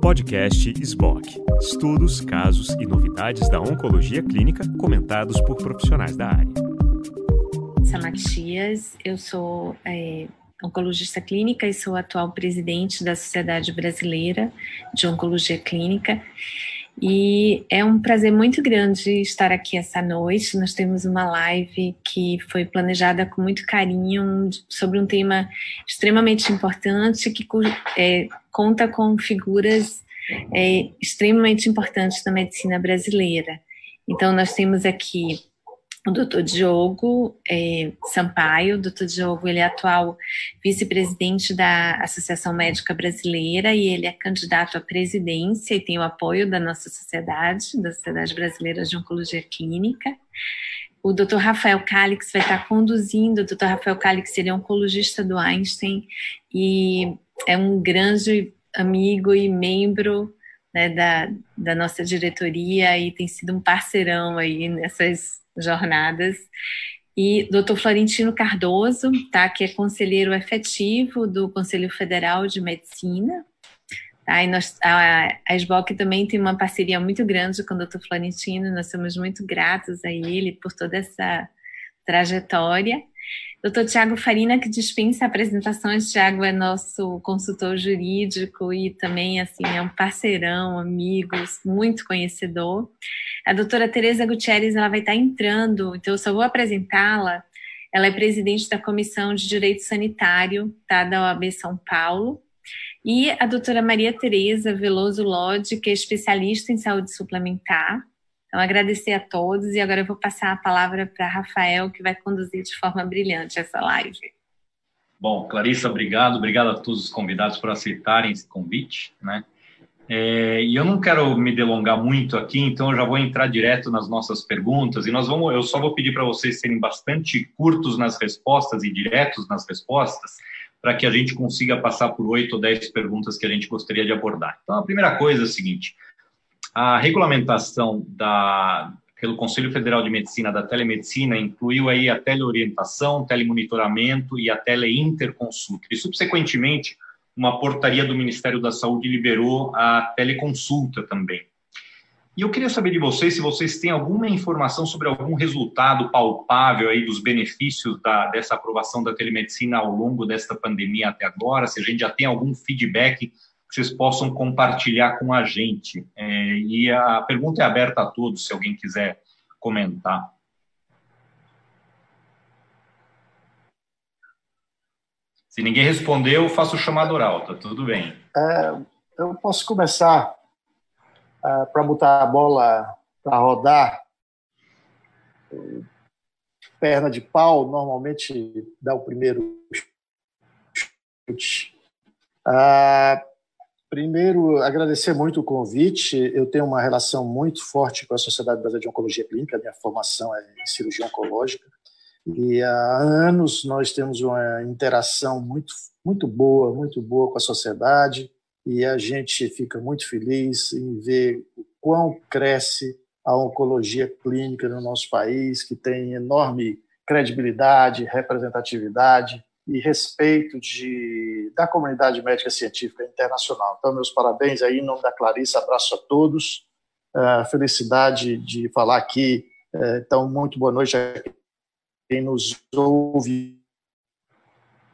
Podcast SBOC. Estudos, casos e novidades da oncologia clínica comentados por profissionais da área. Matias, eu sou é, oncologista clínica e sou atual presidente da Sociedade Brasileira de Oncologia Clínica. E é um prazer muito grande estar aqui essa noite. Nós temos uma live que foi planejada com muito carinho sobre um tema extremamente importante que é, conta com figuras é, extremamente importantes da medicina brasileira. Então, nós temos aqui o doutor Diogo é, Sampaio. O doutor Diogo ele é atual vice-presidente da Associação Médica Brasileira e ele é candidato à presidência e tem o apoio da nossa sociedade, da Sociedade Brasileira de Oncologia Clínica. O doutor Rafael Calix vai estar conduzindo. O doutor Rafael Calix ele é oncologista do Einstein e é um grande amigo e membro né, da, da nossa diretoria e tem sido um parceirão aí nessas jornadas. E doutor Florentino Cardoso, tá, que é conselheiro efetivo do Conselho Federal de Medicina. Tá, e nós, a, a SBOC também tem uma parceria muito grande com o doutor Florentino, nós somos muito gratos a ele por toda essa trajetória. Doutor Tiago Farina, que dispensa apresentações, Tiago é nosso consultor jurídico e também assim é um parceirão, amigo, muito conhecedor. A doutora Tereza Gutierrez ela vai estar entrando, então eu só vou apresentá-la. Ela é presidente da Comissão de Direito Sanitário tá, da OAB São Paulo. E a doutora Maria Tereza Veloso Lodi, que é especialista em saúde suplementar. Então, agradecer a todos e agora eu vou passar a palavra para Rafael, que vai conduzir de forma brilhante essa live. Bom, Clarissa, obrigado. Obrigado a todos os convidados por aceitarem esse convite, né? É, e eu não quero me delongar muito aqui, então eu já vou entrar direto nas nossas perguntas e nós vamos. Eu só vou pedir para vocês serem bastante curtos nas respostas e diretos nas respostas, para que a gente consiga passar por oito ou dez perguntas que a gente gostaria de abordar. Então, a primeira coisa é a seguinte: a regulamentação da, pelo Conselho Federal de Medicina da telemedicina incluiu aí a teleorientação, telemonitoramento e a teleinterconsulta. E, subsequentemente, uma portaria do Ministério da Saúde liberou a teleconsulta também. E eu queria saber de vocês se vocês têm alguma informação sobre algum resultado palpável aí dos benefícios da, dessa aprovação da telemedicina ao longo desta pandemia até agora, se a gente já tem algum feedback que vocês possam compartilhar com a gente. É, e a pergunta é aberta a todos, se alguém quiser comentar. Se ninguém respondeu, faço o chamado oral, tá tudo bem. É, eu posso começar é, para botar a bola para rodar. Perna de pau normalmente dá o primeiro chute. Ah, Primeiro, agradecer muito o convite. Eu tenho uma relação muito forte com a Sociedade Brasileira de Oncologia Clínica. Minha formação é em cirurgia oncológica. E há anos nós temos uma interação muito, muito boa, muito boa com a sociedade. E a gente fica muito feliz em ver o quão cresce a oncologia clínica no nosso país, que tem enorme credibilidade, representatividade e respeito de, da comunidade médica científica internacional. Então, meus parabéns aí, em nome da Clarissa, abraço a todos. Uh, felicidade de falar aqui. Uh, então, muito boa noite a quem nos ouve.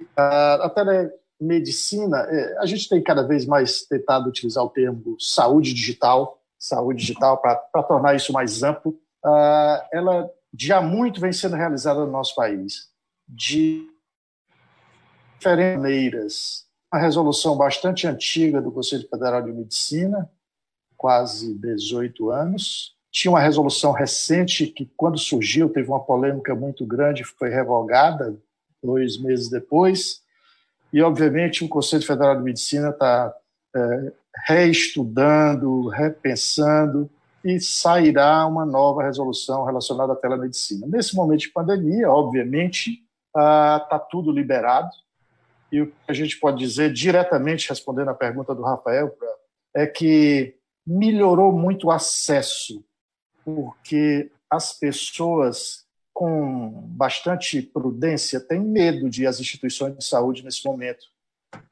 Uh, a telemedicina, uh, a gente tem cada vez mais tentado utilizar o termo saúde digital, saúde digital, para tornar isso mais amplo. Uh, ela já muito vem sendo realizada no nosso país. De diferentes maneiras. Uma resolução bastante antiga do Conselho Federal de Medicina, quase 18 anos. Tinha uma resolução recente que, quando surgiu, teve uma polêmica muito grande, foi revogada dois meses depois. E, obviamente, o Conselho Federal de Medicina está é, reestudando, repensando, e sairá uma nova resolução relacionada à telemedicina. Nesse momento de pandemia, obviamente, está ah, tudo liberado, e o que a gente pode dizer, diretamente respondendo à pergunta do Rafael, é que melhorou muito o acesso, porque as pessoas com bastante prudência têm medo de às instituições de saúde nesse momento.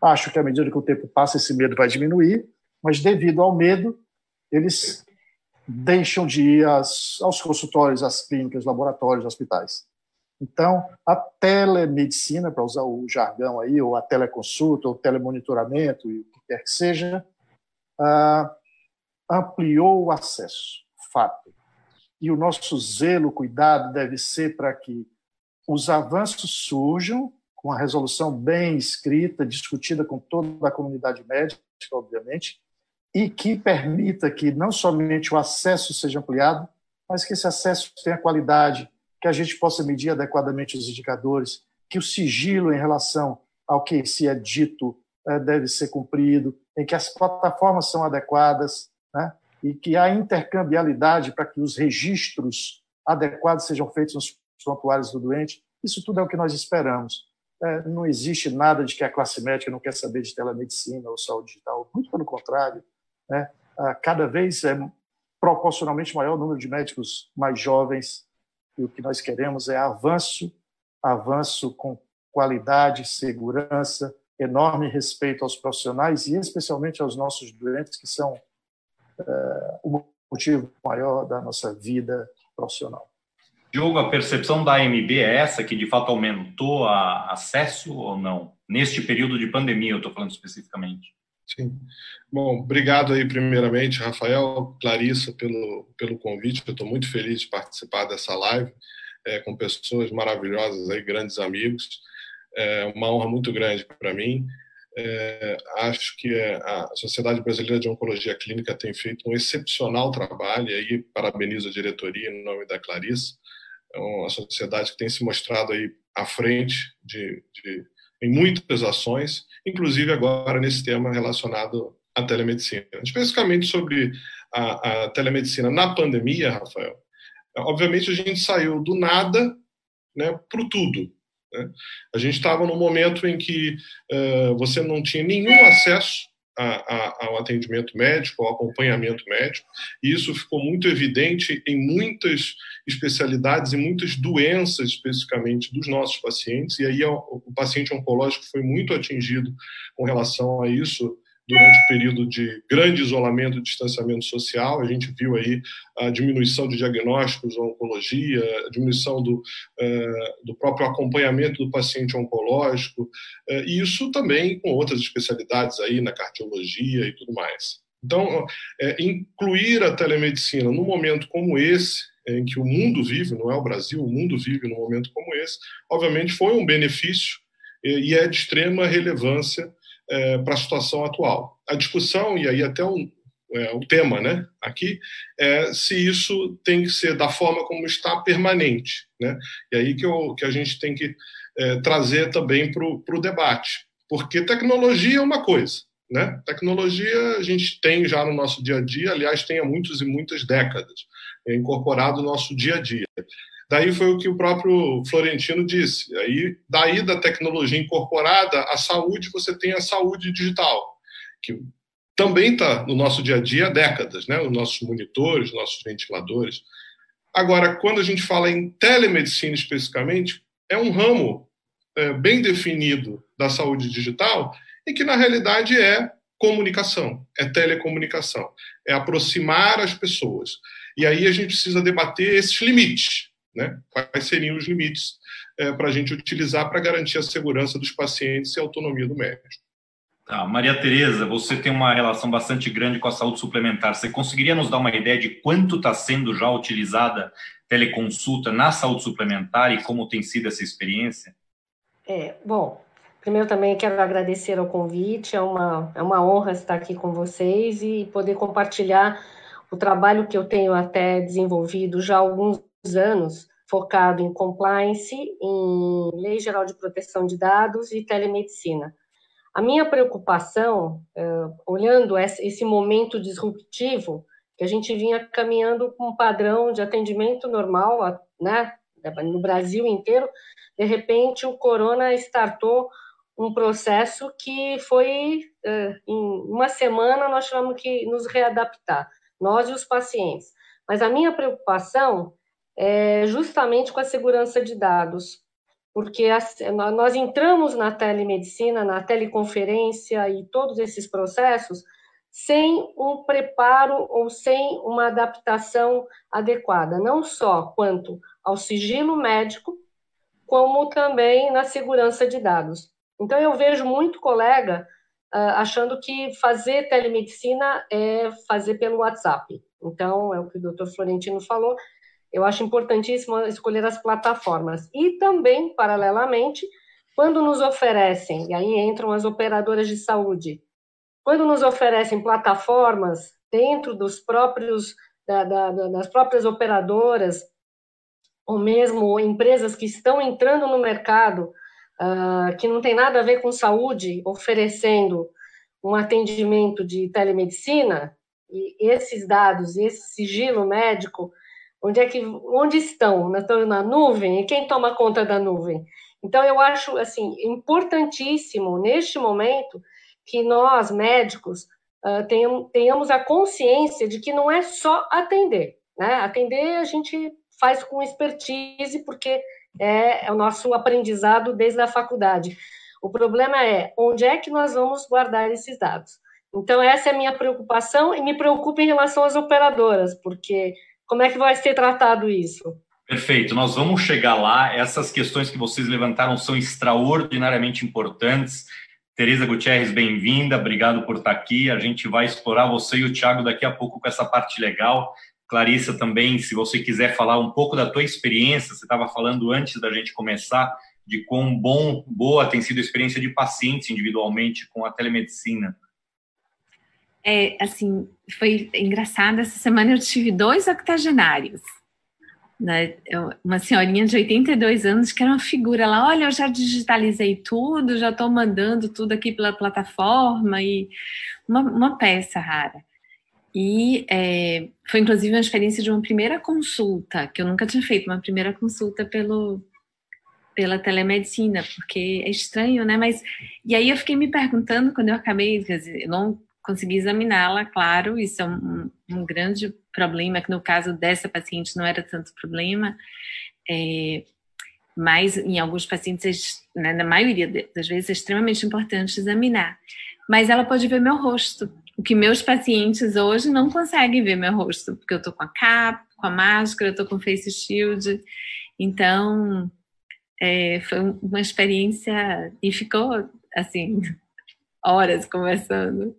Acho que à medida que o tempo passa, esse medo vai diminuir, mas devido ao medo, eles deixam de ir às, aos consultórios, às clínicas, laboratórios, hospitais. Então, a telemedicina, para usar o jargão aí, ou a teleconsulta, ou telemonitoramento, e o que quer que seja, uh, ampliou o acesso, fato. E o nosso zelo, cuidado, deve ser para que os avanços surjam com a resolução bem escrita, discutida com toda a comunidade médica, obviamente, e que permita que não somente o acesso seja ampliado, mas que esse acesso tenha qualidade, que a gente possa medir adequadamente os indicadores, que o sigilo em relação ao que se é dito é, deve ser cumprido, em que as plataformas são adequadas, né? e que há intercambialidade para que os registros adequados sejam feitos nos prontuários do doente. Isso tudo é o que nós esperamos. É, não existe nada de que a classe médica não quer saber de telemedicina ou saúde digital, muito pelo contrário. Né? Cada vez é proporcionalmente maior o número de médicos mais jovens e o que nós queremos é avanço, avanço com qualidade, segurança, enorme respeito aos profissionais e especialmente aos nossos doentes, que são é, o motivo maior da nossa vida profissional. Diogo, a percepção da AMB é essa, que de fato aumentou a acesso ou não? Neste período de pandemia, eu estou falando especificamente. Sim. Bom, obrigado aí primeiramente, Rafael, Clarissa, pelo, pelo convite. Eu estou muito feliz de participar dessa live é, com pessoas maravilhosas aí, grandes amigos. É uma honra muito grande para mim. É, acho que a Sociedade Brasileira de Oncologia Clínica tem feito um excepcional trabalho, e aí parabenizo a diretoria em nome da Clarissa. É uma sociedade que tem se mostrado aí à frente de, de em muitas ações, inclusive agora nesse tema relacionado à telemedicina. Especificamente sobre a, a telemedicina na pandemia, Rafael. Obviamente a gente saiu do nada né, para o tudo. Né? A gente estava num momento em que uh, você não tinha nenhum acesso a, a, ao atendimento médico, ao acompanhamento médico, e isso ficou muito evidente em muitas especialidades e muitas doenças, especificamente, dos nossos pacientes, e aí o, o paciente oncológico foi muito atingido com relação a isso durante o período de grande isolamento e distanciamento social. A gente viu aí a diminuição de diagnósticos, oncologia, a diminuição do, uh, do próprio acompanhamento do paciente oncológico, uh, e isso também com outras especialidades aí na cardiologia e tudo mais. Então, é, incluir a telemedicina num momento como esse, em que o mundo vive, não é o Brasil, o mundo vive num momento como esse, obviamente foi um benefício e é de extrema relevância é, para a situação atual. A discussão, e aí até um, é, o tema né, aqui, é se isso tem que ser da forma como está permanente. Né? E aí que, eu, que a gente tem que é, trazer também para o debate. Porque tecnologia é uma coisa. Né? Tecnologia a gente tem já no nosso dia a dia, aliás, tem há muitas e muitas décadas, é incorporado no nosso dia a dia. Daí foi o que o próprio Florentino disse. Aí, daí da tecnologia incorporada à saúde, você tem a saúde digital, que também está no nosso dia a dia há décadas, né? Os nossos monitores, nossos ventiladores. Agora, quando a gente fala em telemedicina especificamente, é um ramo é, bem definido da saúde digital e que na realidade é comunicação, é telecomunicação, é aproximar as pessoas. E aí a gente precisa debater esses limites. Né? Quais seriam os limites é, para a gente utilizar para garantir a segurança dos pacientes e a autonomia do médico? Tá, Maria Tereza, você tem uma relação bastante grande com a saúde suplementar. Você conseguiria nos dar uma ideia de quanto está sendo já utilizada teleconsulta na saúde suplementar e como tem sido essa experiência? É, bom, primeiro também quero agradecer ao convite, é uma, é uma honra estar aqui com vocês e poder compartilhar o trabalho que eu tenho até desenvolvido já há alguns anos focado em compliance, em Lei Geral de Proteção de Dados e telemedicina. A minha preocupação, uh, olhando esse momento disruptivo, que a gente vinha caminhando com um padrão de atendimento normal, né, no Brasil inteiro, de repente o corona startou um processo que foi, uh, em uma semana, nós tivemos que nos readaptar, nós e os pacientes. Mas a minha preocupação é justamente com a segurança de dados. porque nós entramos na telemedicina, na teleconferência e todos esses processos sem um preparo ou sem uma adaptação adequada, não só quanto ao sigilo médico, como também na segurança de dados. Então, eu vejo muito colega uh, achando que fazer telemedicina é fazer pelo WhatsApp. Então, é o que o doutor Florentino falou, eu acho importantíssimo escolher as plataformas. E também, paralelamente, quando nos oferecem, e aí entram as operadoras de saúde, quando nos oferecem plataformas dentro dos próprios da, da, das próprias operadoras ou mesmo empresas que estão entrando no mercado uh, que não tem nada a ver com saúde, oferecendo um atendimento de telemedicina e esses dados, esse sigilo médico, onde é que onde estão? Estão na nuvem e quem toma conta da nuvem? Então eu acho assim importantíssimo neste momento que nós, médicos, uh, tenham, tenhamos a consciência de que não é só atender. Né? Atender a gente faz com expertise, porque é, é o nosso aprendizado desde a faculdade. O problema é onde é que nós vamos guardar esses dados. Então, essa é a minha preocupação e me preocupa em relação às operadoras, porque como é que vai ser tratado isso? Perfeito, nós vamos chegar lá. Essas questões que vocês levantaram são extraordinariamente importantes. Tereza Gutierrez, bem-vinda, obrigado por estar aqui. A gente vai explorar você e o Thiago daqui a pouco com essa parte legal. Clarissa também, se você quiser falar um pouco da tua experiência, você estava falando antes da gente começar de quão bom, boa tem sido a experiência de pacientes individualmente com a telemedicina. É, assim, foi engraçado, essa semana eu tive dois octogenários né, uma senhorinha de 82 anos que era uma figura lá, olha, eu já digitalizei tudo, já estou mandando tudo aqui pela plataforma e uma, uma peça rara. E é, foi inclusive uma experiência de uma primeira consulta, que eu nunca tinha feito, uma primeira consulta pelo, pela telemedicina, porque é estranho, né? Mas e aí eu fiquei me perguntando quando eu acabei, quer dizer, não consegui examiná-la, claro, isso é um, um, grande problema, que no caso dessa paciente não era tanto problema, é, mas em alguns pacientes, né, na maioria das vezes, é extremamente importante examinar. Mas ela pode ver meu rosto, o que meus pacientes hoje não conseguem ver meu rosto, porque eu tô com a capa, com a máscara, eu tô com face shield, então é, foi uma experiência e ficou assim horas conversando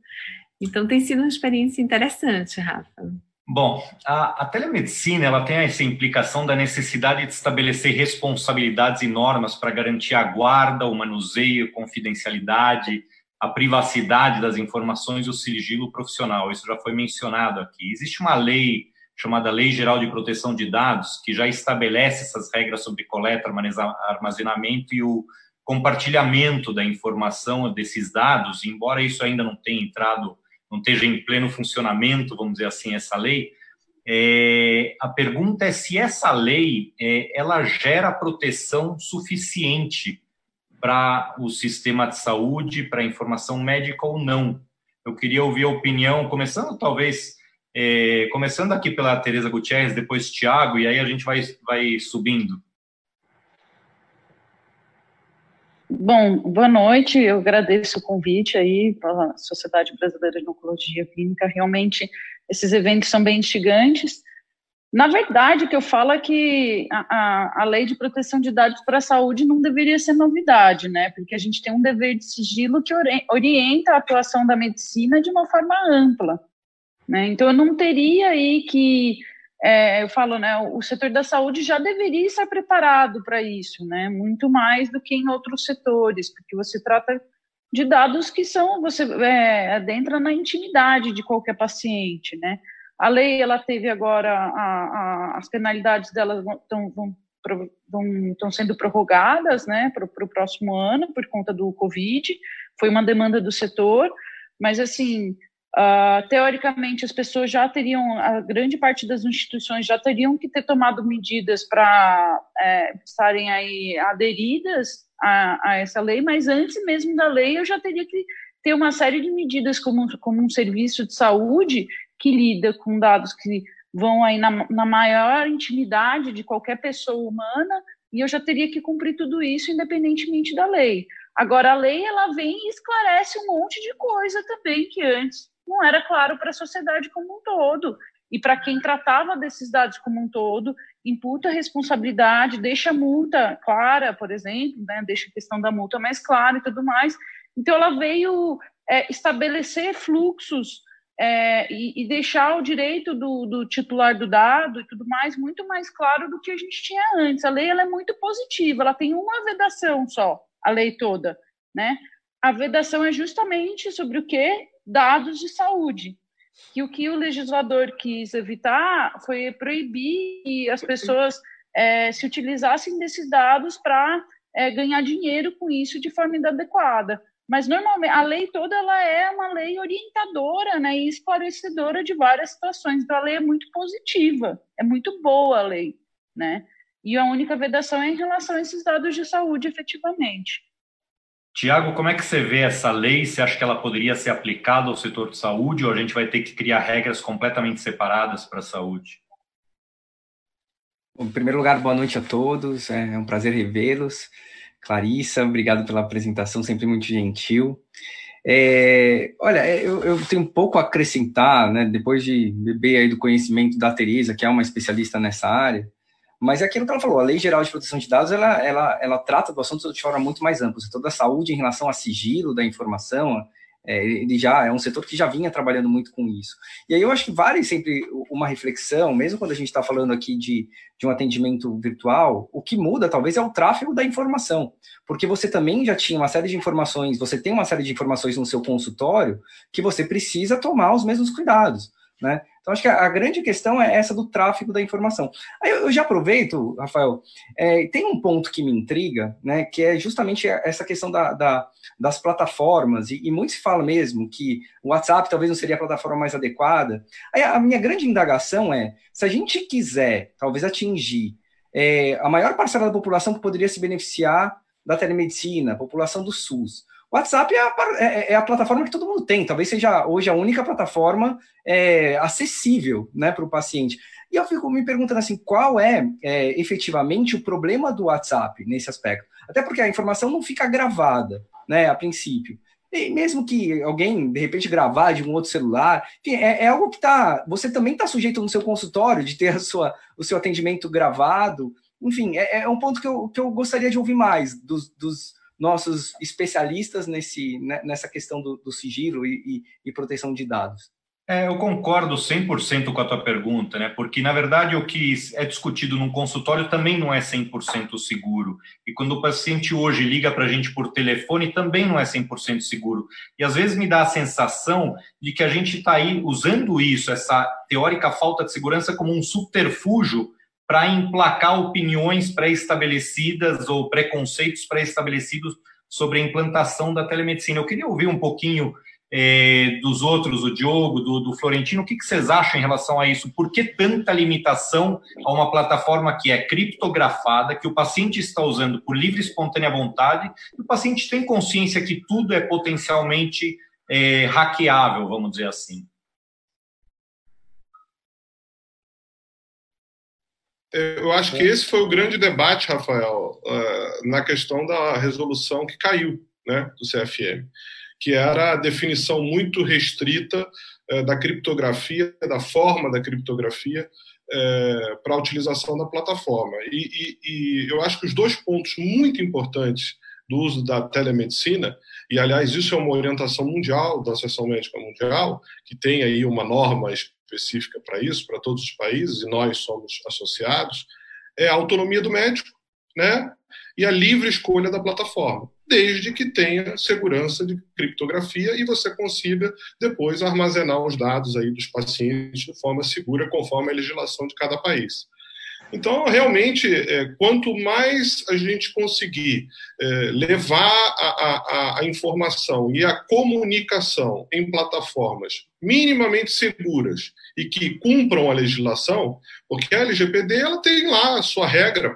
então tem sido uma experiência interessante, Rafa. Bom, a, a, telemedicina ela tem essa implicação da necessidade de estabelecer responsabilidades e normas para garantir a guarda, o manuseio, confidencialidade, a privacidade das informações e o sigilo profissional. Isso já foi mencionado aqui. Existe uma lei chamada Lei Geral de Proteção de Dados que já estabelece essas regras sobre coleta, armazenamento e o compartilhamento da informação desses dados, embora isso ainda não tenha entrado não esteja em pleno funcionamento, vamos dizer assim, essa lei, é, a pergunta é se essa lei é, ela gera proteção suficiente para o sistema de saúde, para a informação médica ou não. Eu queria ouvir a opinião, começando talvez, é, começando aqui pela Tereza Gutierrez, depois Tiago, e aí a gente vai, vai subindo. Bom, boa noite. Eu agradeço o convite aí para a Sociedade Brasileira de Oncologia Clínica. Realmente, esses eventos são bem instigantes. Na verdade, o que eu falo é que a, a, a lei de proteção de dados para a saúde não deveria ser novidade, né? Porque a gente tem um dever de sigilo que orienta a atuação da medicina de uma forma ampla. Né? Então, eu não teria aí que é, eu falo, né, o setor da saúde já deveria estar preparado para isso, né, muito mais do que em outros setores, porque você trata de dados que são, você é, adentra na intimidade de qualquer paciente, né. A lei, ela teve agora, a, a, as penalidades delas estão estão sendo prorrogadas, né, para o próximo ano, por conta do Covid, foi uma demanda do setor, mas, assim, Uh, teoricamente, as pessoas já teriam, a grande parte das instituições já teriam que ter tomado medidas para é, estarem aí aderidas a, a, essa lei, mas antes mesmo da lei eu já teria que ter uma série de medidas como, como um serviço de saúde que lida com dados que vão aí na, na maior intimidade de qualquer pessoa humana e eu já teria que cumprir tudo isso independentemente da lei. Agora, a lei ela vem e esclarece um monte de coisa também que antes não era claro para a sociedade como um todo. E para quem tratava desses dados como um todo, imputa responsabilidade, deixa multa clara, por exemplo, né, deixa a questão da multa mais clara e tudo mais. Então, ela veio é, estabelecer fluxos é, e, e, deixar o direito do, do, titular do dado e tudo mais muito mais claro do que a gente tinha antes. A lei ela é muito positiva, ela tem uma vedação só, a lei toda, né? A vedação é justamente sobre o que? Dados de saúde. Que o que o legislador quis evitar foi proibir que as pessoas é, se utilizassem desses dados para é, ganhar dinheiro com isso de forma inadequada. Mas normalmente a lei toda ela é uma lei orientadora, né, e esclarecedora de várias situações. Então a lei é muito positiva, é muito boa a lei, né? E a única vedação é em relação a esses dados de saúde, efetivamente. Tiago, como é que você vê essa lei? Você acha que ela poderia ser aplicada ao setor de saúde ou a gente vai ter que criar regras completamente separadas para a saúde? Bom, em primeiro lugar, boa noite a todos. É um prazer revê-los. Clarissa, obrigado pela apresentação, sempre muito gentil. É, olha, é, eu, eu, tenho um pouco a acrescentar, né, depois de beber aí do conhecimento da Teresa, que é uma especialista nessa área, mas é aquilo que ela falou, a Lei Geral de Proteção de Dados, ela, ela, ela trata do assunto de forma muito mais ampla, toda a saúde em relação a sigilo da informação, é, ele já é um setor que já vinha trabalhando muito com isso. E aí eu acho que vale sempre uma reflexão, mesmo quando a gente está falando aqui de, de um atendimento virtual, o que muda talvez é o tráfego da informação, porque você também já tinha uma série de informações, você tem uma série de informações no seu consultório que você precisa tomar os mesmos cuidados. Né? Então, acho que a, a, grande questão é essa do tráfego da informação. Aí eu, eu já aproveito, Rafael, é, tem um ponto que me intriga, né, que é justamente essa questão da, da das plataformas, e, e, muito se fala mesmo que o WhatsApp talvez não seria a plataforma mais adequada. Aí a minha grande indagação é, se a gente quiser, talvez, atingir é, a maior parcela da população que poderia se beneficiar da telemedicina, a população do SUS, WhatsApp é a, é, é a, plataforma que todo mundo tem, talvez seja hoje a única plataforma é, acessível né, para o paciente. E eu fico me perguntando assim, qual é, é, efetivamente o problema do WhatsApp nesse aspecto? Até porque a informação não fica gravada, né, a princípio. E mesmo que alguém, de repente, gravar de um outro celular, enfim, é, é algo que tá. Você também está sujeito no seu consultório de ter a sua, o seu atendimento gravado. Enfim, é, é um ponto que eu, que eu gostaria de ouvir mais dos, dos nossos especialistas nesse, né, nessa questão do, do sigilo e, e, e, proteção de dados. É, eu concordo 100% com a tua pergunta, né? porque, na verdade, o que é discutido num consultório também não é 100% seguro. E quando o paciente hoje liga para a gente por telefone, também não é 100% seguro. E, às vezes, me dá a sensação de que a gente está aí usando isso, essa teórica falta de segurança, como um subterfúgio para emplacar opiniões pré-estabelecidas ou preconceitos pré-estabelecidos sobre a implantação da telemedicina. Eu queria ouvir um pouquinho é, dos outros, o Diogo, do, do Florentino, o que, que, vocês acham em relação a isso? Por que tanta limitação a uma plataforma que é criptografada, que o paciente está usando por livre e espontânea vontade, e o paciente tem consciência que tudo é potencialmente é, hackeável, vamos dizer assim? Eu acho que é. esse foi o grande debate, Rafael, uh, na questão da resolução que caiu né, do CFM, que era a definição muito restrita uh, da criptografia, da forma da criptografia uh, para a utilização da plataforma. E, e, e eu acho que os dois pontos muito importantes do uso da telemedicina, e aliás, isso é uma orientação mundial da Associação Médica Mundial, que tem aí uma norma específica para isso, para todos os países, e nós somos associados, é a autonomia do médico né? e a livre escolha da plataforma, desde que tenha segurança de criptografia e você consiga depois armazenar os dados aí dos pacientes de forma segura, conforme a legislação de cada país. Então, realmente, é, quanto mais a gente conseguir é, levar a, a, a, informação e a comunicação em plataformas minimamente seguras e que cumpram a legislação, porque a LGPD ela tem lá a sua regra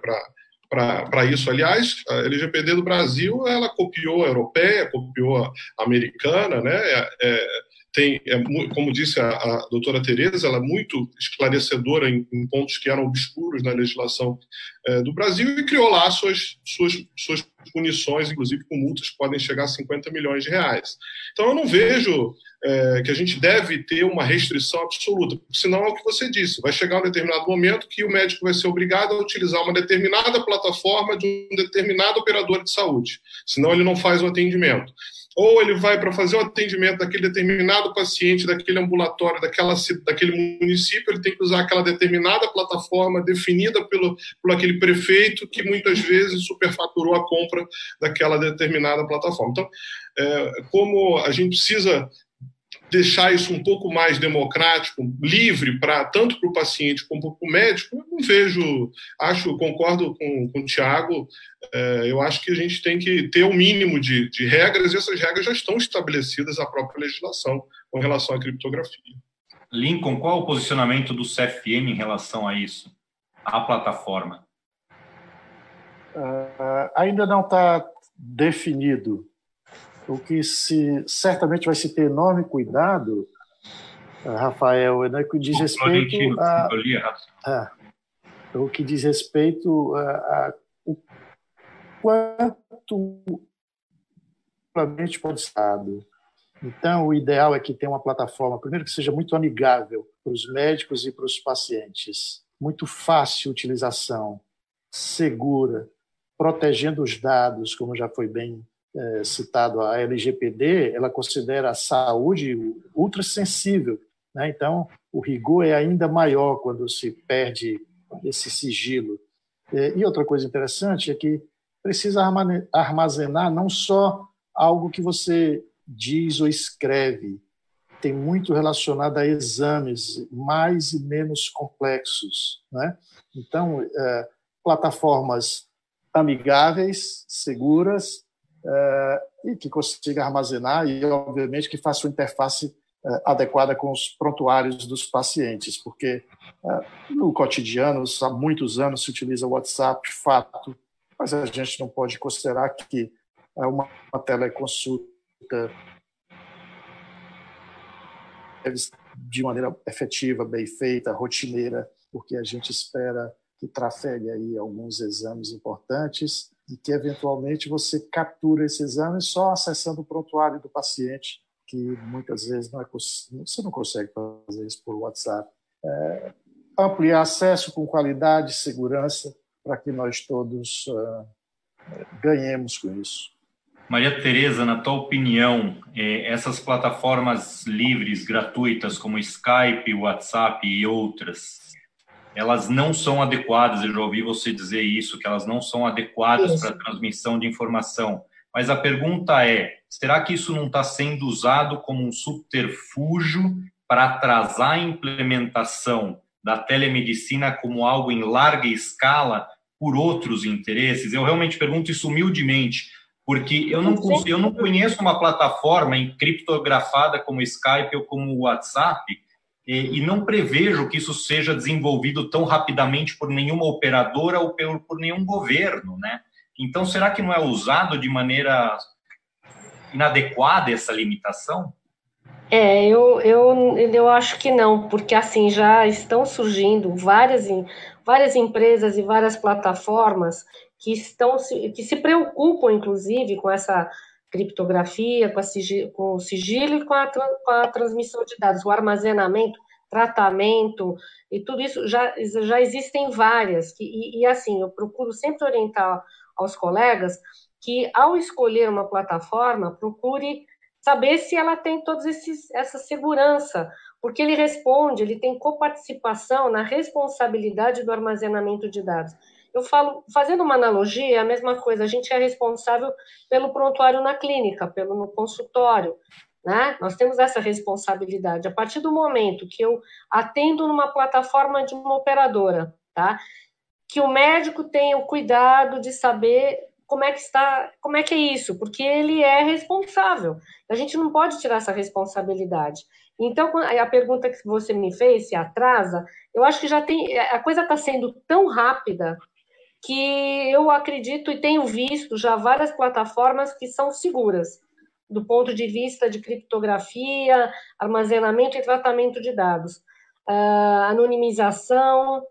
para isso. Aliás, a LGPD do Brasil ela copiou a europeia, copiou a americana, né? É, é tem, é, como disse a, a doutora Tereza, ela é muito esclarecedora em, em pontos que eram obscuros na legislação é, do Brasil e criou lá suas, suas, suas punições, inclusive com multas que podem chegar a 50 milhões de reais. Então, eu não vejo é, que a gente deve ter uma restrição absoluta, porque senão é o que você disse, vai chegar um determinado momento que o médico vai ser obrigado a utilizar uma determinada plataforma de um determinado operador de saúde, senão ele não faz o atendimento ou ele vai para fazer o atendimento daquele determinado paciente, daquele ambulatório, daquela, daquele município, ele tem que usar aquela determinada plataforma definida pelo, por aquele prefeito que muitas vezes superfaturou a compra daquela determinada plataforma. Então, é, como a gente precisa deixar isso um pouco mais democrático, livre para tanto para o paciente como para o médico, eu não vejo, acho, concordo com, com o Tiago, é, eu acho que a gente tem que ter o um mínimo de, de regras, e essas regras já estão estabelecidas na própria legislação com relação à criptografia. Lincoln, qual o posicionamento do CFM em relação a isso, à plataforma? Uh, ainda não está definido o que se certamente vai se ter enorme cuidado, eh, Rafael, é né, que diz respeito a, a, o que diz respeito a, a o quanto realmente pode ser então, o ideal é que tenha uma plataforma, primeiro, que seja muito amigável para os médicos e para os pacientes, muito fácil utilização, segura, protegendo os dados, como já foi bem é, citado a LGPD, ela considera a saúde ultrassensível. Né? Então, o rigor é ainda maior quando se perde esse sigilo. É, e outra coisa interessante é que precisa armazenar não só algo que você diz ou escreve, tem muito relacionado a exames mais e menos complexos. Né? Então, é, plataformas amigáveis, seguras, e que consiga armazenar e, obviamente, que faça uma interface é, adequada com os prontuários dos pacientes, porque é, no cotidiano, há muitos anos, se utiliza o WhatsApp, fato, mas a gente não pode considerar que uma, uma teleconsulta de maneira efetiva, bem feita, rotineira, porque a gente espera que trafegue aí alguns exames importantes e que eventualmente você captura esse exame só acessando o prontuário do paciente, que muitas vezes não é você não consegue fazer isso por WhatsApp. É, ampliar acesso com qualidade, segurança, para que nós todos uh, ganhemos com isso. Maria Tereza, na tua opinião, é, essas plataformas livres, gratuitas, como Skype, WhatsApp e outras, elas não são adequadas, eu já ouvi você dizer isso, que elas não são adequadas para a transmissão de informação. Mas a pergunta é: será que isso não está sendo usado como um subterfúgio para atrasar a implementação da telemedicina como algo em larga escala por outros interesses? Eu realmente pergunto isso humildemente, porque eu não, consigo, eu não conheço uma plataforma criptografada como Skype ou como WhatsApp e não prevejo que isso seja desenvolvido tão rapidamente por nenhuma operadora ou por, por nenhum governo, né? Então, será que não é usado de maneira inadequada essa limitação? É, eu, eu, eu acho que não, porque assim já estão surgindo várias, várias empresas e várias plataformas que estão que se preocupam, inclusive, com essa criptografia, com, sigilo, com o sigilo e com a, com a transmissão de dados, o armazenamento, tratamento e tudo isso já, já existem várias. E, e assim, eu procuro sempre orientar aos colegas que ao escolher uma plataforma, procure saber se ela tem toda essa segurança, porque ele responde, ele tem coparticipação na responsabilidade do armazenamento de dados. Eu falo, fazendo uma analogia, é a mesma coisa, a gente é responsável pelo prontuário na clínica, pelo no consultório, né? Nós temos essa responsabilidade. A partir do momento que eu atendo numa plataforma de uma operadora, tá? Que o médico tenha o cuidado de saber como é que está, como é que é isso, porque ele é responsável. A gente não pode tirar essa responsabilidade. Então, a pergunta que você me fez, se atrasa, eu acho que já tem, a coisa está sendo tão rápida que eu acredito e tenho visto já várias plataformas que são seguras. do ponto de vista de criptografia, armazenamento e tratamento de dados, uh, anonimização.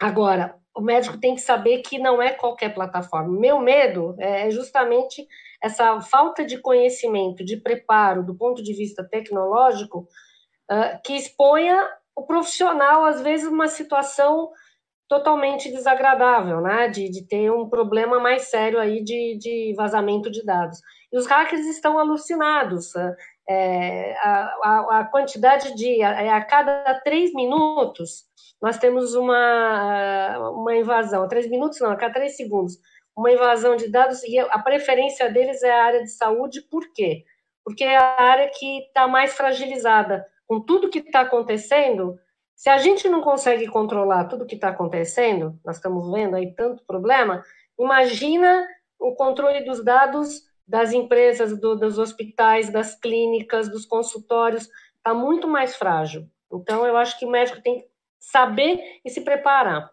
Agora, o médico tem que saber que não é qualquer plataforma. Meu medo é justamente essa falta de conhecimento, de preparo do ponto de vista tecnológico, uh, que exponha o profissional, às vezes, uma situação totalmente desagradável, né? De, de ter um problema mais sério aí de, de vazamento de dados. E os hackers estão alucinados. É, a, a, a, quantidade de. A, a cada três minutos, nós temos uma, uma invasão. Três minutos, não, a cada três segundos. Uma invasão de dados, e a preferência deles é a área de saúde, por quê? Porque é a área que está mais fragilizada. Com tudo que está acontecendo, se a gente não consegue controlar tudo que está acontecendo, nós estamos vendo aí tanto problema, imagina o controle dos dados das empresas, do, dos hospitais, das clínicas, dos consultórios, está muito mais frágil. Então, eu acho que o médico tem que saber e se preparar.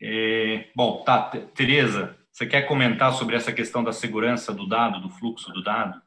É, bom, tá, Tereza, você quer comentar sobre essa questão da segurança do dado, do fluxo do dado?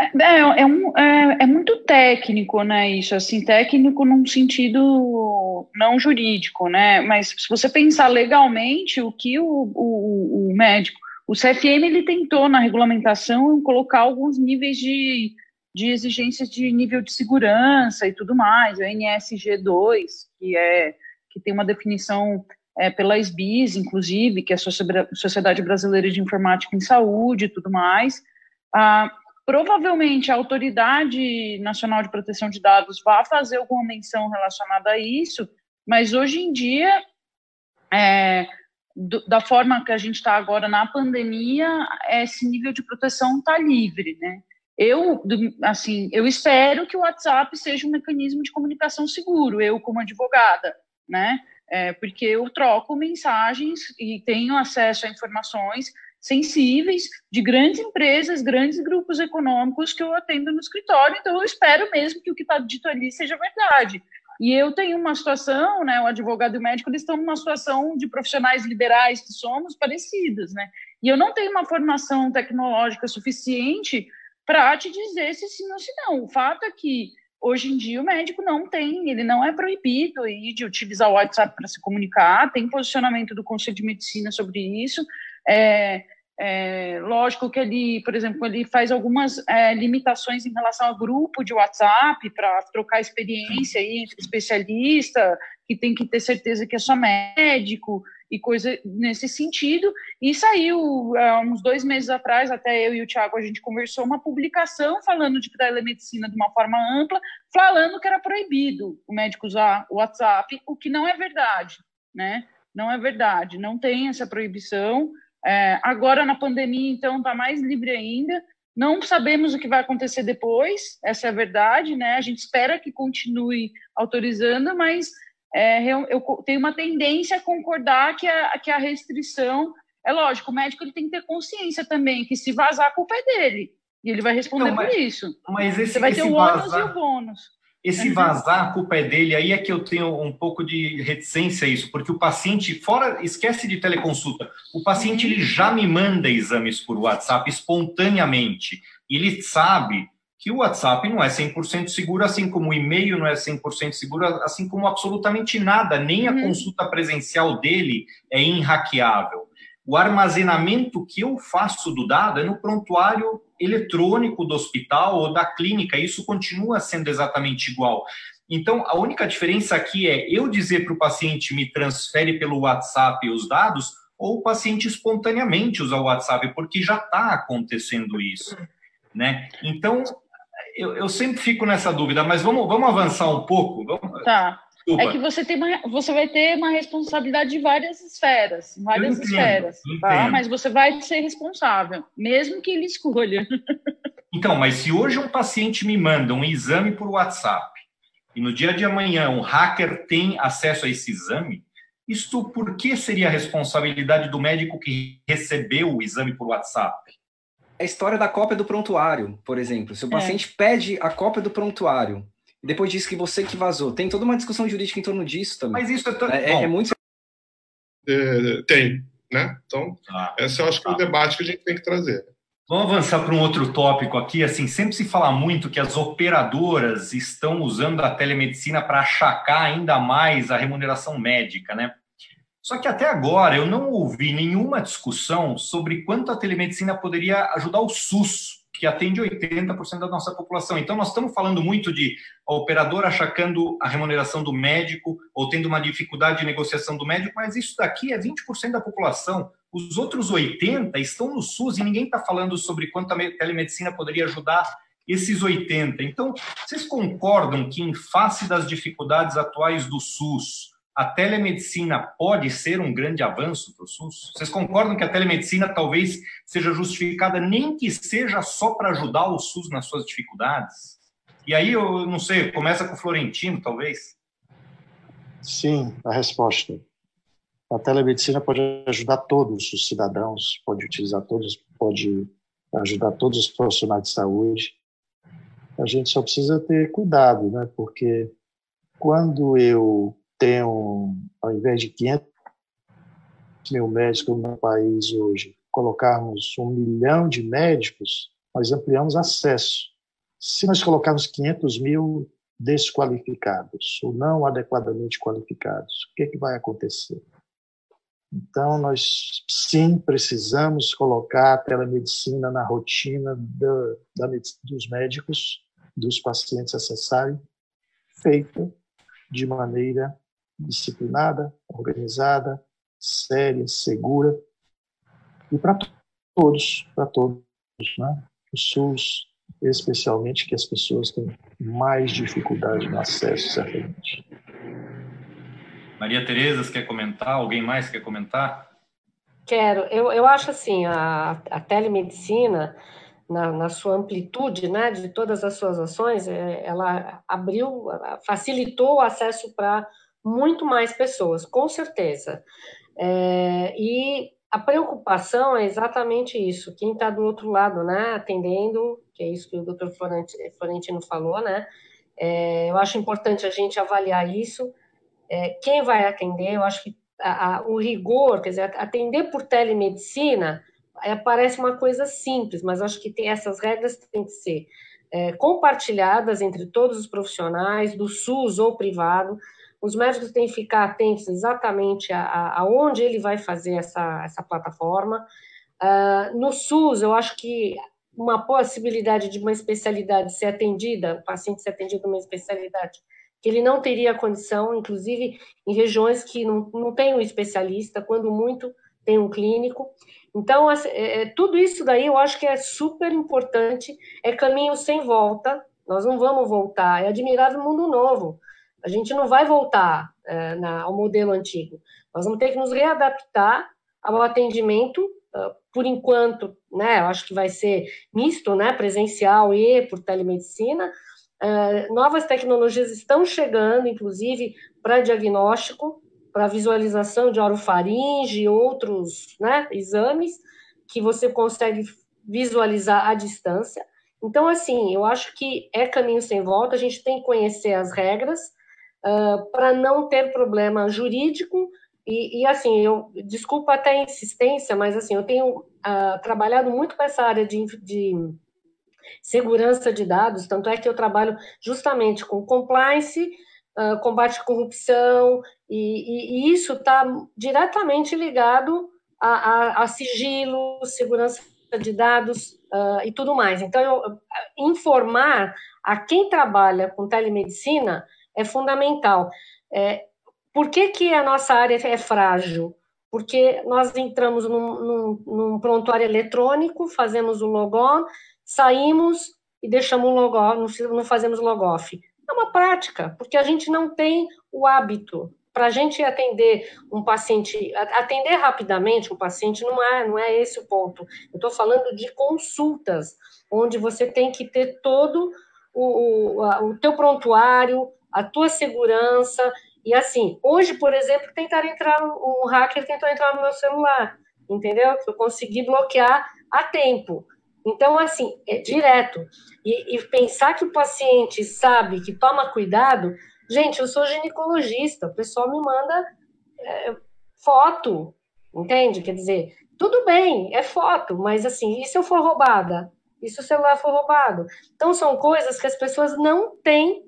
É, é, é, um, é, é, muito técnico, né, isso, assim, técnico num sentido não jurídico, né, mas se você pensar legalmente, o que o, o, o médico, o CFM, ele tentou na regulamentação colocar alguns níveis de, de exigências de nível de segurança e tudo mais, o NSG2, que é, que tem uma definição é, pela SBIS, inclusive, que é a Sociedade Brasileira de Informática em Saúde e tudo mais, ah, provavelmente a Autoridade Nacional de Proteção de Dados vai fazer alguma menção relacionada a isso, mas hoje em dia, é, do, da forma que a gente está agora na pandemia, esse nível de proteção está livre, né? Eu, assim, eu espero que o WhatsApp seja um mecanismo de comunicação seguro, eu como advogada, né? É, porque eu troco mensagens e tenho acesso a informações sensíveis de grandes empresas, grandes grupos econômicos que eu atendo no escritório, então eu espero mesmo que o que está dito ali seja verdade. E eu tenho uma situação, né, o advogado e o médico, eles estão numa situação de profissionais liberais que somos parecidas, né? E eu não tenho uma formação tecnológica suficiente para te dizer se sim ou se não. O fato é que hoje em dia o médico não tem, ele não é proibido de utilizar o WhatsApp para se comunicar, tem posicionamento do Conselho de Medicina sobre isso, é, é, lógico que ele, por exemplo, ele faz algumas é, limitações em relação ao grupo de WhatsApp para trocar experiência aí entre especialista, que tem que ter certeza que é só médico e coisa nesse sentido. E saiu, há uns dois meses atrás, até eu e o Tiago, a gente conversou, uma publicação falando de telemedicina de uma forma ampla, falando que era proibido o médico usar o WhatsApp, o que não é verdade, né? Não é verdade, não tem essa proibição. É, agora, na pandemia, então, está mais livre ainda. Não sabemos o que vai acontecer depois, essa é a verdade, né? A gente espera que continue autorizando, mas é, eu, eu, tenho uma tendência a concordar que a, que a restrição. É lógico, o médico ele tem que ter consciência também que se vazar, a culpa é dele. E ele vai responder mas, por isso. Mas esse, Você vai ter o ônus e o bônus. Esse vazar, a culpa é dele, aí é que eu tenho um pouco de reticência a isso, porque o paciente, fora, esquece de teleconsulta, o paciente ele já me manda exames por WhatsApp espontaneamente, e ele sabe que o WhatsApp não é 100% seguro, assim como o e-mail não é 100% seguro, assim como absolutamente nada, nem a uhum. consulta presencial dele é inhackeável. O armazenamento que eu faço do dado é no prontuário eletrônico do hospital ou da clínica, isso continua sendo exatamente igual. Então, a única diferença aqui é eu dizer para o paciente me transfere pelo WhatsApp os dados ou o paciente espontaneamente usar o WhatsApp, porque já está acontecendo isso. Né? Então, eu, eu, sempre fico nessa dúvida, mas vamos, vamos avançar um pouco? Vamos... Tá. Desculpa. É que você, tem uma, você vai ter uma responsabilidade de várias esferas, várias entendo, esferas, tá? Mas você vai ser responsável, mesmo que ele escolha. Então, mas se hoje um paciente me manda um exame por WhatsApp e no dia de amanhã um hacker tem acesso a esse exame, isto por que seria a responsabilidade do médico que recebeu o exame por WhatsApp? É a história da cópia do prontuário, por exemplo. Se o é. paciente é. pede a cópia do prontuário depois diz que você que vazou. Tem toda uma discussão jurídica em torno disso também. Mas isso é, tão... é, é, é muito. É, tem, né? Então, ah, esse eu acho que é o ah. debate que a gente tem que trazer. Vamos avançar para um outro tópico aqui. Assim, sempre se fala muito que as operadoras estão usando a telemedicina para achacar ainda mais a remuneração médica, né? Só que até agora eu não ouvi nenhuma discussão sobre quanto a telemedicina poderia ajudar o SUS, que atende 80% da nossa população. Então, nós estamos falando muito de a operadora achacando a remuneração do médico ou tendo uma dificuldade de negociação do médico, mas isso daqui é 20% da população. Os outros 80 estão no SUS e ninguém está falando sobre quanto a telemedicina poderia ajudar esses 80. Então, vocês concordam que, em face das dificuldades atuais do SUS, a telemedicina pode ser um grande avanço para o SUS? Vocês concordam que a telemedicina talvez seja justificada, nem que seja só para ajudar o SUS nas suas dificuldades? E aí, eu não sei, começa com o Florentino, talvez? Sim, a resposta. A telemedicina pode ajudar todos os cidadãos, pode utilizar todos, pode ajudar todos os profissionais de saúde. A gente só precisa ter cuidado, né? Porque quando eu tenho, ao invés de 500 mil médicos no país hoje, colocarmos um milhão de médicos, nós ampliamos acesso. Se nós colocarmos 500 mil desqualificados ou não adequadamente qualificados, o que, é que vai acontecer? Então, nós sim precisamos colocar a telemedicina na rotina da, da, dos médicos, dos pacientes acessarem, feita de maneira disciplinada, organizada, séria, segura, e para todos, para todos, né? O SUS, especialmente, que as pessoas têm mais dificuldade no acesso, certamente. Maria Tereza, quer comentar? Alguém mais quer comentar? Quero. Eu, eu acho assim, a, a telemedicina, na, na, sua amplitude, né, de todas as suas ações, é, ela abriu, facilitou o acesso para muito mais pessoas, com certeza. É, e a preocupação é exatamente isso. Quem está do outro lado, né, atendendo, que é isso que o doutor Florentino falou, né, é, eu acho importante a gente avaliar isso é, quem vai atender, eu acho que a, a, o rigor, quer dizer, atender por telemedicina é, parece uma coisa simples, mas acho que tem, essas regras têm que ser é, compartilhadas entre todos os profissionais, do SUS ou privado. Os médicos têm que ficar atentos exatamente aonde ele vai fazer essa, essa plataforma. Uh, no SUS, eu acho que uma possibilidade de uma especialidade ser atendida, o paciente ser atendido numa especialidade que ele não teria condição, inclusive em regiões que não, não tem um especialista, quando muito tem um clínico. Então, é, é, tudo isso daí eu acho que é super importante, é caminho sem volta, nós não vamos voltar, é admirável mundo novo. A gente não vai voltar é, na, ao modelo antigo. Nós vamos ter que nos readaptar ao atendimento, uh, por enquanto, né, eu acho que vai ser misto, né, presencial e por telemedicina, Uh, novas tecnologias estão chegando, inclusive, para diagnóstico, para visualização de orofaringe e outros né, exames que você consegue visualizar à distância. Então, assim, eu acho que é caminho sem volta, a gente tem que conhecer as regras uh, para não ter problema jurídico. E, e, assim, eu desculpa até a insistência, mas assim, eu tenho uh, trabalhado muito com essa área de, de segurança de dados, tanto é que eu trabalho justamente com compliance, uh, combate à corrupção, e, e, e isso está diretamente ligado a, a, a, sigilo, segurança de dados uh, e tudo mais. Então, eu, informar a quem trabalha com telemedicina é fundamental. É, por que, que a nossa área é frágil? Porque nós entramos num, num, num prontuário eletrônico, fazemos o logon, saímos e deixamos o logo, não fazemos logoff. É uma prática, porque a gente não tem o hábito. Para a gente atender um paciente, atender rapidamente um paciente não é, não é esse o ponto. Eu estou falando de consultas, onde você tem que ter todo o, o, o teu prontuário, a tua segurança, e assim, hoje, por exemplo, tentaram entrar, um hacker tentou entrar no meu celular, entendeu? Eu consegui bloquear a tempo. Então, assim, é direto. E, e, pensar que o paciente sabe que toma cuidado. Gente, eu sou ginecologista, o pessoal me manda é, foto, entende? Quer dizer, Tudo bem, é foto, mas assim, e se eu for roubada? E se o celular for roubado? Então, são coisas que as pessoas não têm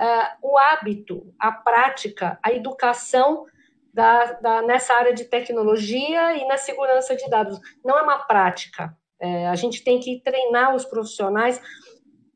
uh, o hábito, a prática, a educação da, da, nessa área de tecnologia e na segurança de dados. Não é uma prática. É, a gente tem que treinar os profissionais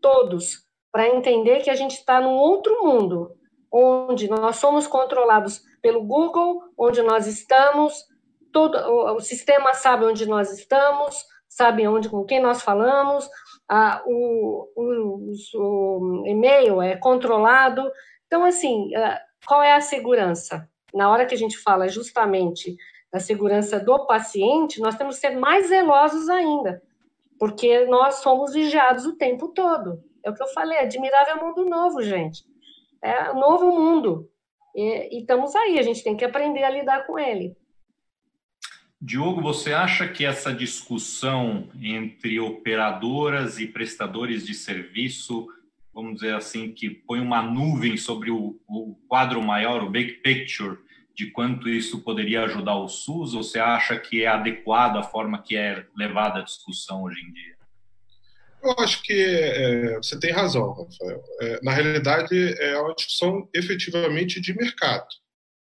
todos para entender que a gente está num outro mundo, onde nós somos controlados pelo Google, onde nós estamos, todo o, o sistema sabe onde nós estamos, sabe onde com quem nós falamos, a, o, o, o, e-mail é controlado. Então, assim, qual é a segurança? Na hora que a gente fala justamente da segurança do paciente, nós temos que ser mais zelosos ainda, porque nós somos vigiados o tempo todo. É o que eu falei, admirável mundo novo, gente. É um novo mundo. E, e estamos aí, a gente tem que aprender a lidar com ele. Diogo, você acha que essa discussão entre operadoras e prestadores de serviço, vamos dizer assim, que põe uma nuvem sobre o, o quadro maior, o big picture, de quanto isso poderia ajudar o SUS, ou você acha que é adequado a forma que é levada a discussão hoje em dia? Eu acho que é, você tem razão, Rafael. É, na realidade, é uma discussão efetivamente de mercado.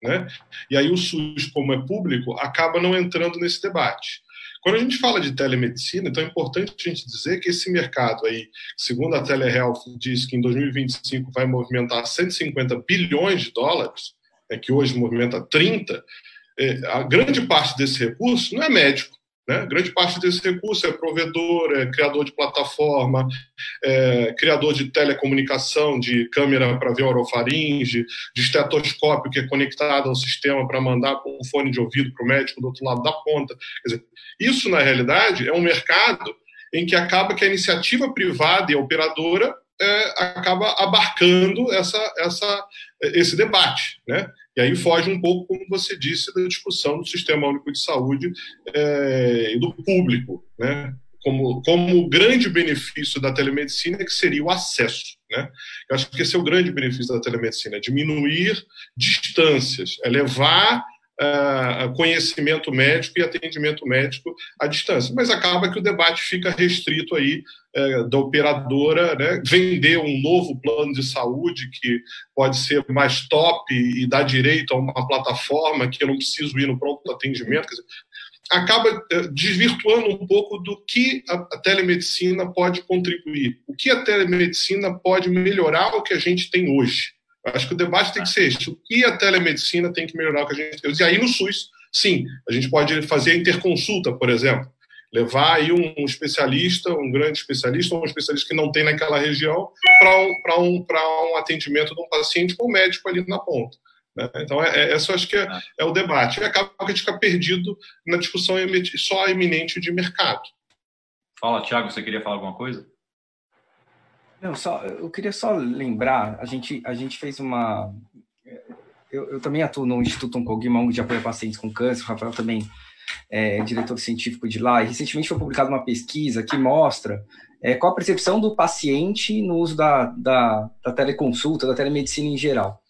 Né? E aí o SUS, como é público, acaba não entrando nesse debate. Quando a gente fala de telemedicina, então é importante a gente dizer que esse mercado aí, segundo a Telehealth, diz que em 2025 vai movimentar 150 bilhões de dólares, é que hoje movimenta 30, é, a grande parte desse recurso não é médico, né? Grande parte desse recurso é provedor, é criador de plataforma, é criador de telecomunicação, de câmera para ver orofaringe, de estetoscópio que é conectado ao sistema para mandar um fone de ouvido para o médico do outro lado da ponta. Dizer, isso, na realidade, é um mercado em que acaba que a iniciativa privada e a operadora é, acaba abarcando essa, essa, esse debate. Né? E aí foge um pouco, como você disse, da discussão do Sistema Único de Saúde é, e do público, né? Como, como o grande benefício da telemedicina é que seria o acesso. Né? Eu acho que esse é o grande benefício da telemedicina, diminuir distâncias, é levar conhecimento médico e atendimento médico à distância. Mas acaba que o debate fica restrito aí uh, da operadora né, vender um novo plano de saúde que pode ser mais top e dar direito a uma plataforma que eu não preciso ir no pronto atendimento. Dizer, acaba eh, desvirtuando um pouco do que a telemedicina pode contribuir, o que a telemedicina pode melhorar o que a gente tem hoje. Acho que o debate tem que ser esse. O que a telemedicina tem que melhorar o que a gente tem? E aí no SUS, sim, a gente pode fazer a interconsulta, por exemplo. Levar aí um especialista, um grande especialista, ou um especialista que não tem naquela região, para um, um, um atendimento de um paciente com o médico ali na ponta. Né? Então, é, é, esse eu acho que é, é, o debate. E acaba que a gente fica perdido na discussão só eminente de mercado. Fala, Tiago, você queria falar alguma coisa? Não, só, eu queria só lembrar, a gente, a gente fez uma. Eu, eu também atuo no Instituto Oncoguima, de apoio a pacientes com câncer, o Rafael também é diretor científico de lá, e recentemente foi publicada uma pesquisa que mostra é, qual a percepção do paciente no uso da, da, da teleconsulta, da telemedicina em geral.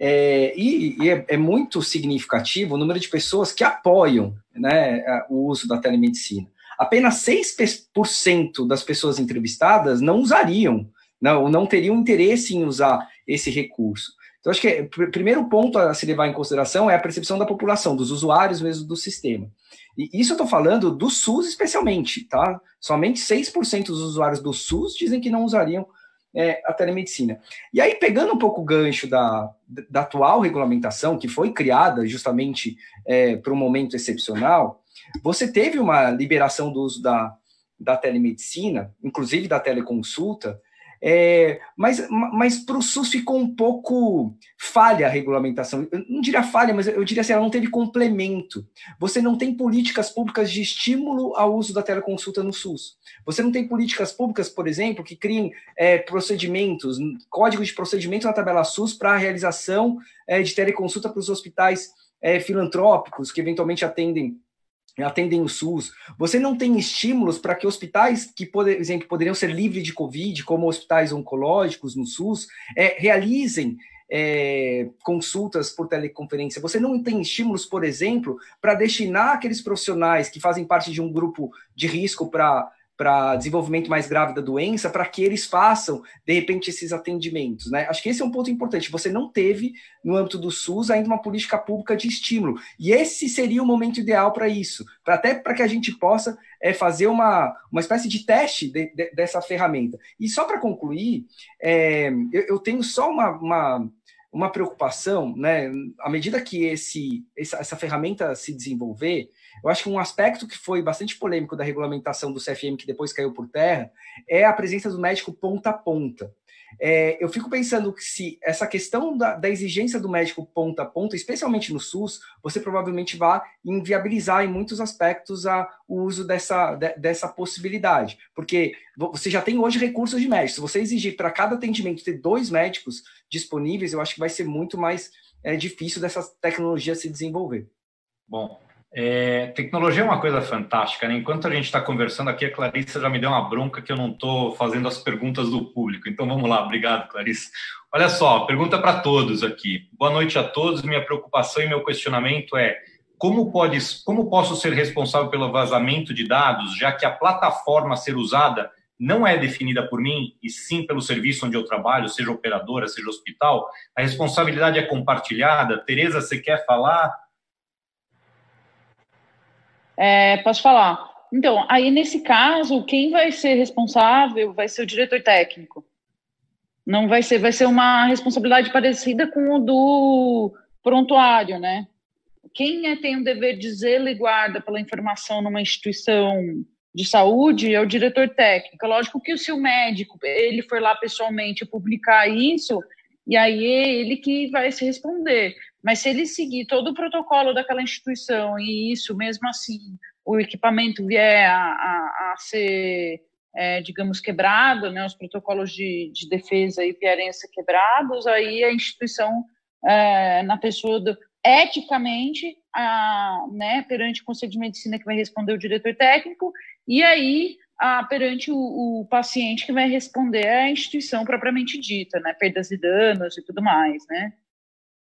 É, e, e é, é, muito significativo o número de pessoas que apoiam né, o uso da telemedicina. Apenas 6% das pessoas entrevistadas não usariam não, não teriam interesse em usar esse recurso. Então, acho que o primeiro ponto a se levar em consideração é a percepção da população, dos usuários mesmo do sistema. E isso eu estou falando do SUS especialmente, tá? Somente 6% dos usuários do SUS dizem que não usariam é, a telemedicina. E aí, pegando um pouco o gancho da, da atual regulamentação, que foi criada justamente é, para um momento excepcional, você teve uma liberação do uso da, da telemedicina, inclusive da teleconsulta, é, mas mas para o SUS ficou um pouco falha a regulamentação. Eu não diria falha, mas eu diria assim, ela não teve complemento. Você não tem políticas públicas de estímulo ao uso da teleconsulta no SUS. Você não tem políticas públicas, por exemplo, que criem é, procedimentos, código de procedimento na tabela SUS para a realização é, de teleconsulta para os hospitais é, filantrópicos que eventualmente atendem atendem o SUS. Você não tem estímulos para que hospitais que, por exemplo, poderiam ser livres de Covid, como hospitais oncológicos no SUS, é, realizem é, consultas por teleconferência, você não tem estímulos, por exemplo, para destinar aqueles profissionais que fazem parte de um grupo de risco para para desenvolvimento mais grave da doença, para que eles façam, de repente, esses atendimentos. Né? Acho que esse é um ponto importante. Você não teve, no âmbito do SUS, ainda uma política pública de estímulo. E esse seria o momento ideal para isso, pra, até para que a gente possa é, fazer uma, uma espécie de teste de, de, dessa ferramenta. E só para concluir, é, eu, eu, tenho só uma, uma uma preocupação, né? À medida que esse, essa, essa ferramenta se desenvolver, eu acho que um aspecto que foi bastante polêmico da regulamentação do CFM, que depois caiu por terra, é a presença do médico ponta a ponta. É, eu fico pensando que se essa questão da, da, exigência do médico ponta a ponta, especialmente no SUS, você provavelmente vai inviabilizar em muitos aspectos a, o uso dessa, de, dessa possibilidade. Porque você já tem hoje recursos de médicos. Se você exigir para cada atendimento ter dois médicos disponíveis, eu acho que vai ser muito mais é, difícil dessa tecnologia se desenvolver. Bom, é, tecnologia é uma coisa fantástica, né? Enquanto a gente está conversando aqui, a Clarissa já me deu uma bronca que eu não estou fazendo as perguntas do público. Então vamos lá, obrigado, Clarissa. Olha só, pergunta para todos aqui. Boa noite a todos. Minha preocupação e meu questionamento é como, pode, como posso ser responsável pelo vazamento de dados, já que a plataforma a ser usada não é definida por mim, e sim pelo serviço onde eu trabalho, seja operadora, seja hospital, a responsabilidade é compartilhada. Tereza, você quer falar? É, posso falar. Então, aí nesse caso, quem vai ser responsável vai ser o diretor técnico. Não vai ser, vai ser uma responsabilidade parecida com o do prontuário, né? Quem é, tem o dever de zelo e guarda pela informação numa instituição de saúde é o diretor técnico. Lógico que se o médico ele for lá pessoalmente publicar isso, e aí é ele que vai se responder. Mas se ele seguir todo o protocolo daquela instituição e isso, mesmo assim, o equipamento vier a, a, a ser, é, digamos, quebrado, né, os protocolos de, de, defesa vierem a ser quebrados, aí a instituição, é, na pessoa do, eticamente, a, né, perante o Conselho de Medicina que vai responder o diretor técnico, e aí a, perante o, o, paciente que vai responder a instituição propriamente dita, né, perdas e danos e tudo mais, né.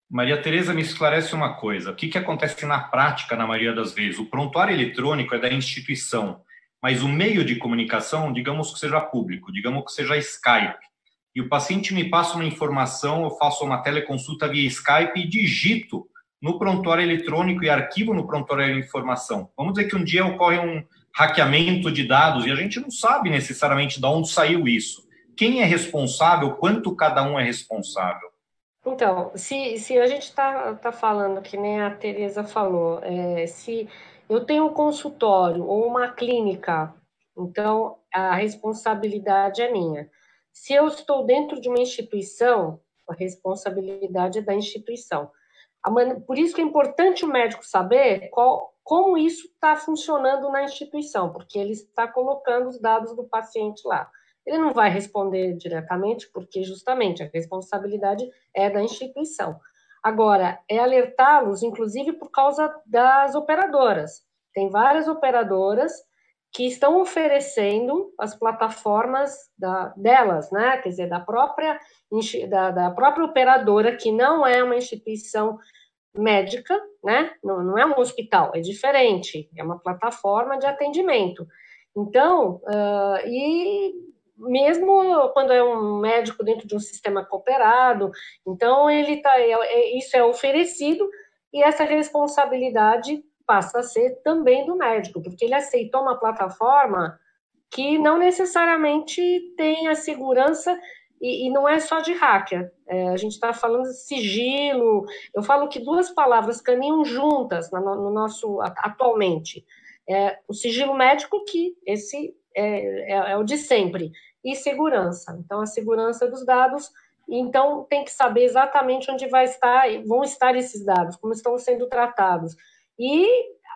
Maria Tereza me esclarece uma coisa. O que, que acontece na prática, na maioria das vezes? O prontuário eletrônico é da instituição, mas o meio de comunicação, digamos que seja público, digamos que seja Skype. E o paciente me passa uma informação, eu faço uma teleconsulta via Skype e digito no prontuário eletrônico e arquivo no prontuário de informação. Vamos dizer que um dia ocorre um hackeamento de dados e a gente não sabe necessariamente de onde saiu isso. Quem é responsável, quanto cada um é responsável? Então, se, se a gente está tá falando, que nem a Tereza falou, é, se eu tenho um consultório ou uma clínica, então a responsabilidade é minha. Se eu estou dentro de uma instituição, a responsabilidade é da instituição. Por isso que é importante o médico saber qual, como isso está funcionando na instituição, porque ele está colocando os dados do paciente lá. Ele não vai responder diretamente, porque justamente a responsabilidade é da instituição. Agora, é alertá-los, inclusive por causa das operadoras. Tem várias operadoras que estão oferecendo as plataformas da, delas, né? Quer dizer, da própria, da, da própria operadora, que não é uma instituição médica, né? Não, não, é um hospital, é diferente, é uma plataforma de atendimento. Então, uh, e mesmo quando é um médico dentro de um sistema cooperado, então ele tá, é, é, isso é oferecido e essa responsabilidade passa a ser também do médico, porque ele aceitou uma plataforma que não necessariamente tem a segurança e, e não é só de hacker. É, a gente está falando de sigilo. Eu falo que duas palavras caminham juntas no, no nosso atualmente. É, o sigilo médico que esse é, é, é o de sempre e segurança. Então, a segurança dos dados, então tem que saber exatamente onde vai estar, vão estar esses dados, como estão sendo tratados. E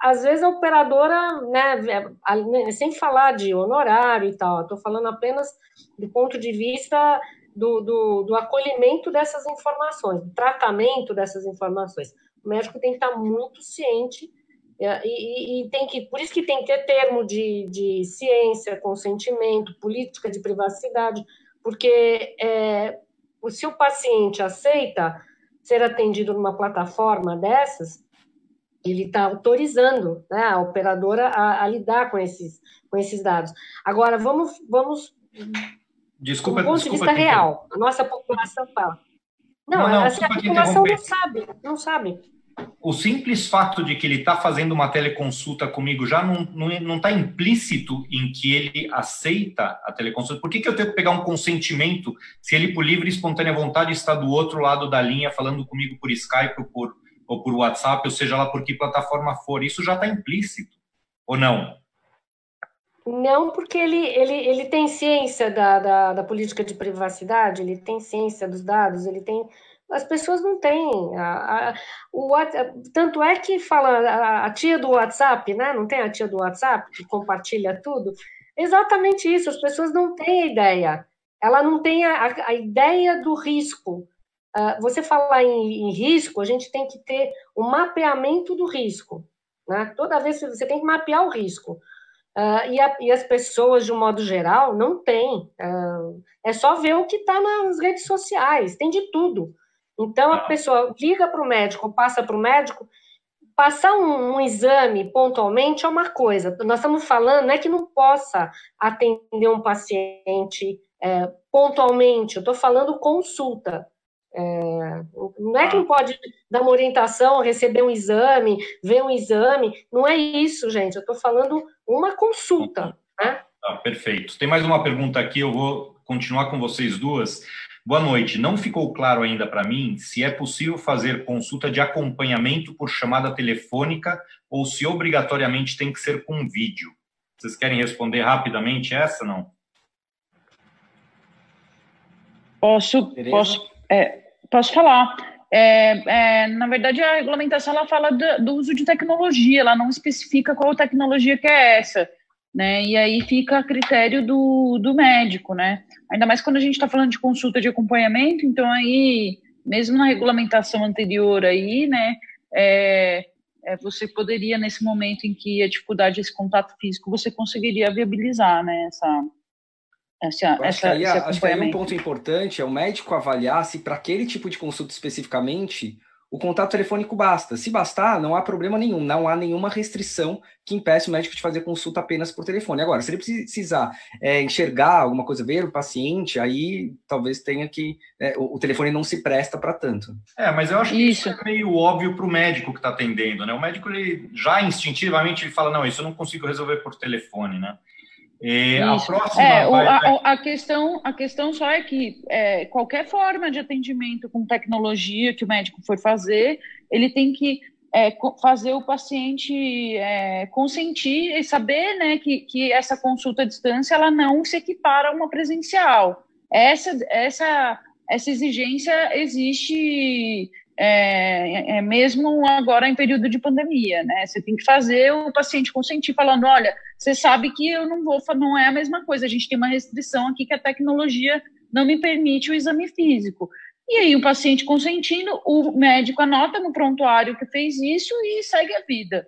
às vezes a operadora, né, né sem falar de honorário e tal, estou falando apenas do ponto de vista do, do, do, acolhimento dessas informações, do tratamento dessas informações. O médico tem que estar muito ciente e, e, tem que, por isso que tem que ter termo de, de ciência, consentimento, política de privacidade, porque é, se o paciente aceita ser atendido numa plataforma dessas, ele está autorizando né, a operadora a, a, lidar com esses, com esses dados. Agora, vamos, vamos desculpa, do ponto desculpa de vista real, a nossa população fala. Não, não, não assim, a população não sabe, não sabe o simples fato de que ele está fazendo uma teleconsulta comigo já não está implícito em que ele aceita a teleconsulta. Por que, que eu tenho que pegar um consentimento se ele, por livre e espontânea vontade, está do outro lado da linha falando comigo por Skype ou por, ou por WhatsApp, ou seja lá por que plataforma for? Isso já está implícito, ou não? Não, porque ele, ele, ele tem ciência da, da, da política de privacidade, ele tem ciência dos dados, ele tem as pessoas não têm. A, a, o, tanto é que fala a, a, tia do WhatsApp, né? Não tem a tia do WhatsApp que compartilha tudo? Exatamente isso, as pessoas não têm a ideia. Ela não tem a, a ideia do risco. Uh, você falar em, em, risco, a gente tem que ter o um mapeamento do risco. Né? Toda vez você tem que mapear o risco. Uh, e, a, e, as pessoas, de um modo geral, não têm. Uh, é só ver o que está nas redes sociais, tem de tudo. Então, a tá. pessoa liga para o médico, passa para o médico, passar um, um, exame pontualmente é uma coisa. Nós estamos falando, não é que não possa atender um paciente é, pontualmente, eu estou falando consulta. É, não é que não pode dar uma orientação, receber um exame, ver um exame, não é isso, gente. Eu estou falando uma consulta. Né? Ah, perfeito. Tem mais uma pergunta aqui, eu vou continuar com vocês duas. Boa noite. Não ficou claro ainda para mim se é possível fazer consulta de acompanhamento por chamada telefônica ou se obrigatoriamente tem que ser com vídeo. Vocês querem responder rapidamente essa, não? Posso, posso, é, posso falar. É, é, na verdade, a regulamentação ela fala do, do, uso de tecnologia, ela não especifica qual tecnologia que é essa né? E aí fica a critério do, do médico, né? Ainda mais quando a gente está falando de consulta de acompanhamento, então aí, mesmo na regulamentação anterior aí, né? É, é, você poderia, nesse momento em que a dificuldade é esse contato físico, você conseguiria viabilizar, né? Essa, essa, acho, essa, que aí, acho que aí um ponto importante é o médico avaliar se para aquele tipo de consulta especificamente o contato telefônico basta. Se bastar, não há problema nenhum, não há nenhuma restrição que impeça o médico de fazer consulta apenas por telefone. Agora, se ele precisar é, enxergar alguma coisa, ver o paciente, aí talvez tenha que. É, o, o, telefone não se presta para tanto. É, mas eu acho que isso, isso é meio óbvio para o médico que está atendendo, né? O médico ele já instintivamente fala: não, isso eu não consigo resolver por telefone, né? E a próxima é, vai, a, a, questão, a questão só é que é, qualquer forma de atendimento com tecnologia que o médico for fazer, ele tem que é, fazer o paciente é, consentir e saber né, que, que essa consulta à distância ela não se equipara a uma presencial. Essa, essa, essa exigência existe é, é, mesmo agora em período de pandemia, né? Você tem que fazer o paciente consentir, falando, olha, você sabe que eu não vou, não é a mesma coisa, a gente tem uma restrição aqui que a tecnologia não me permite o exame físico. E aí o paciente consentindo, o médico anota no prontuário que fez isso e segue a vida.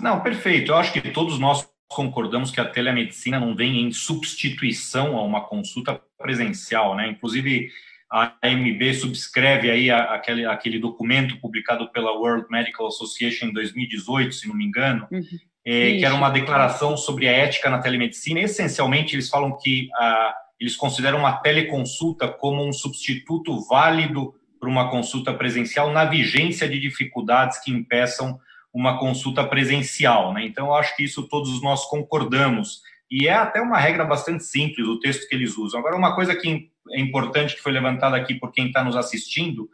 Não, perfeito. Eu acho que todos nós concordamos que a telemedicina não vem em substituição a uma consulta presencial, né? Inclusive, a AMB subscreve aí aquele, aquele documento publicado pela World Medical Association em 2018, se não me engano, uhum. É, que era uma declaração sobre a ética na telemedicina. Essencialmente, eles falam que ah, eles consideram uma teleconsulta como um substituto válido para uma consulta presencial na vigência de dificuldades que impeçam uma consulta presencial. Né? Então, eu acho que isso todos nós concordamos. E é até uma regra bastante simples o texto que eles usam. Agora, uma coisa que é importante que foi levantada aqui por quem está nos assistindo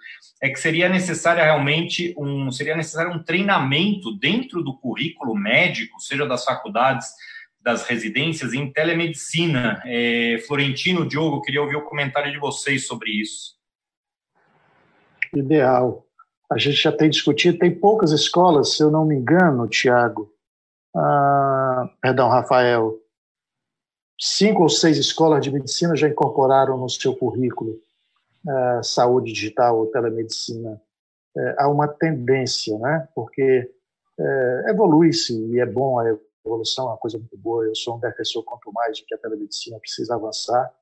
é que seria necessário realmente um seria necessário um treinamento dentro do currículo médico, seja das faculdades, das residências em telemedicina. É, Florentino, Diogo, queria ouvir o comentário de vocês sobre isso. Ideal. A gente já tem discutido, tem poucas escolas, se eu não me engano, Tiago, ah, perdão, Rafael, cinco ou seis escolas de medicina já incorporaram no seu currículo saúde digital ou telemedicina. Uh, há uma tendência, né? porque uh, evolui-se e é bom a evolução, é uma coisa muito boa. Eu sou um defensor quanto mais de que a telemedicina precisa avançar.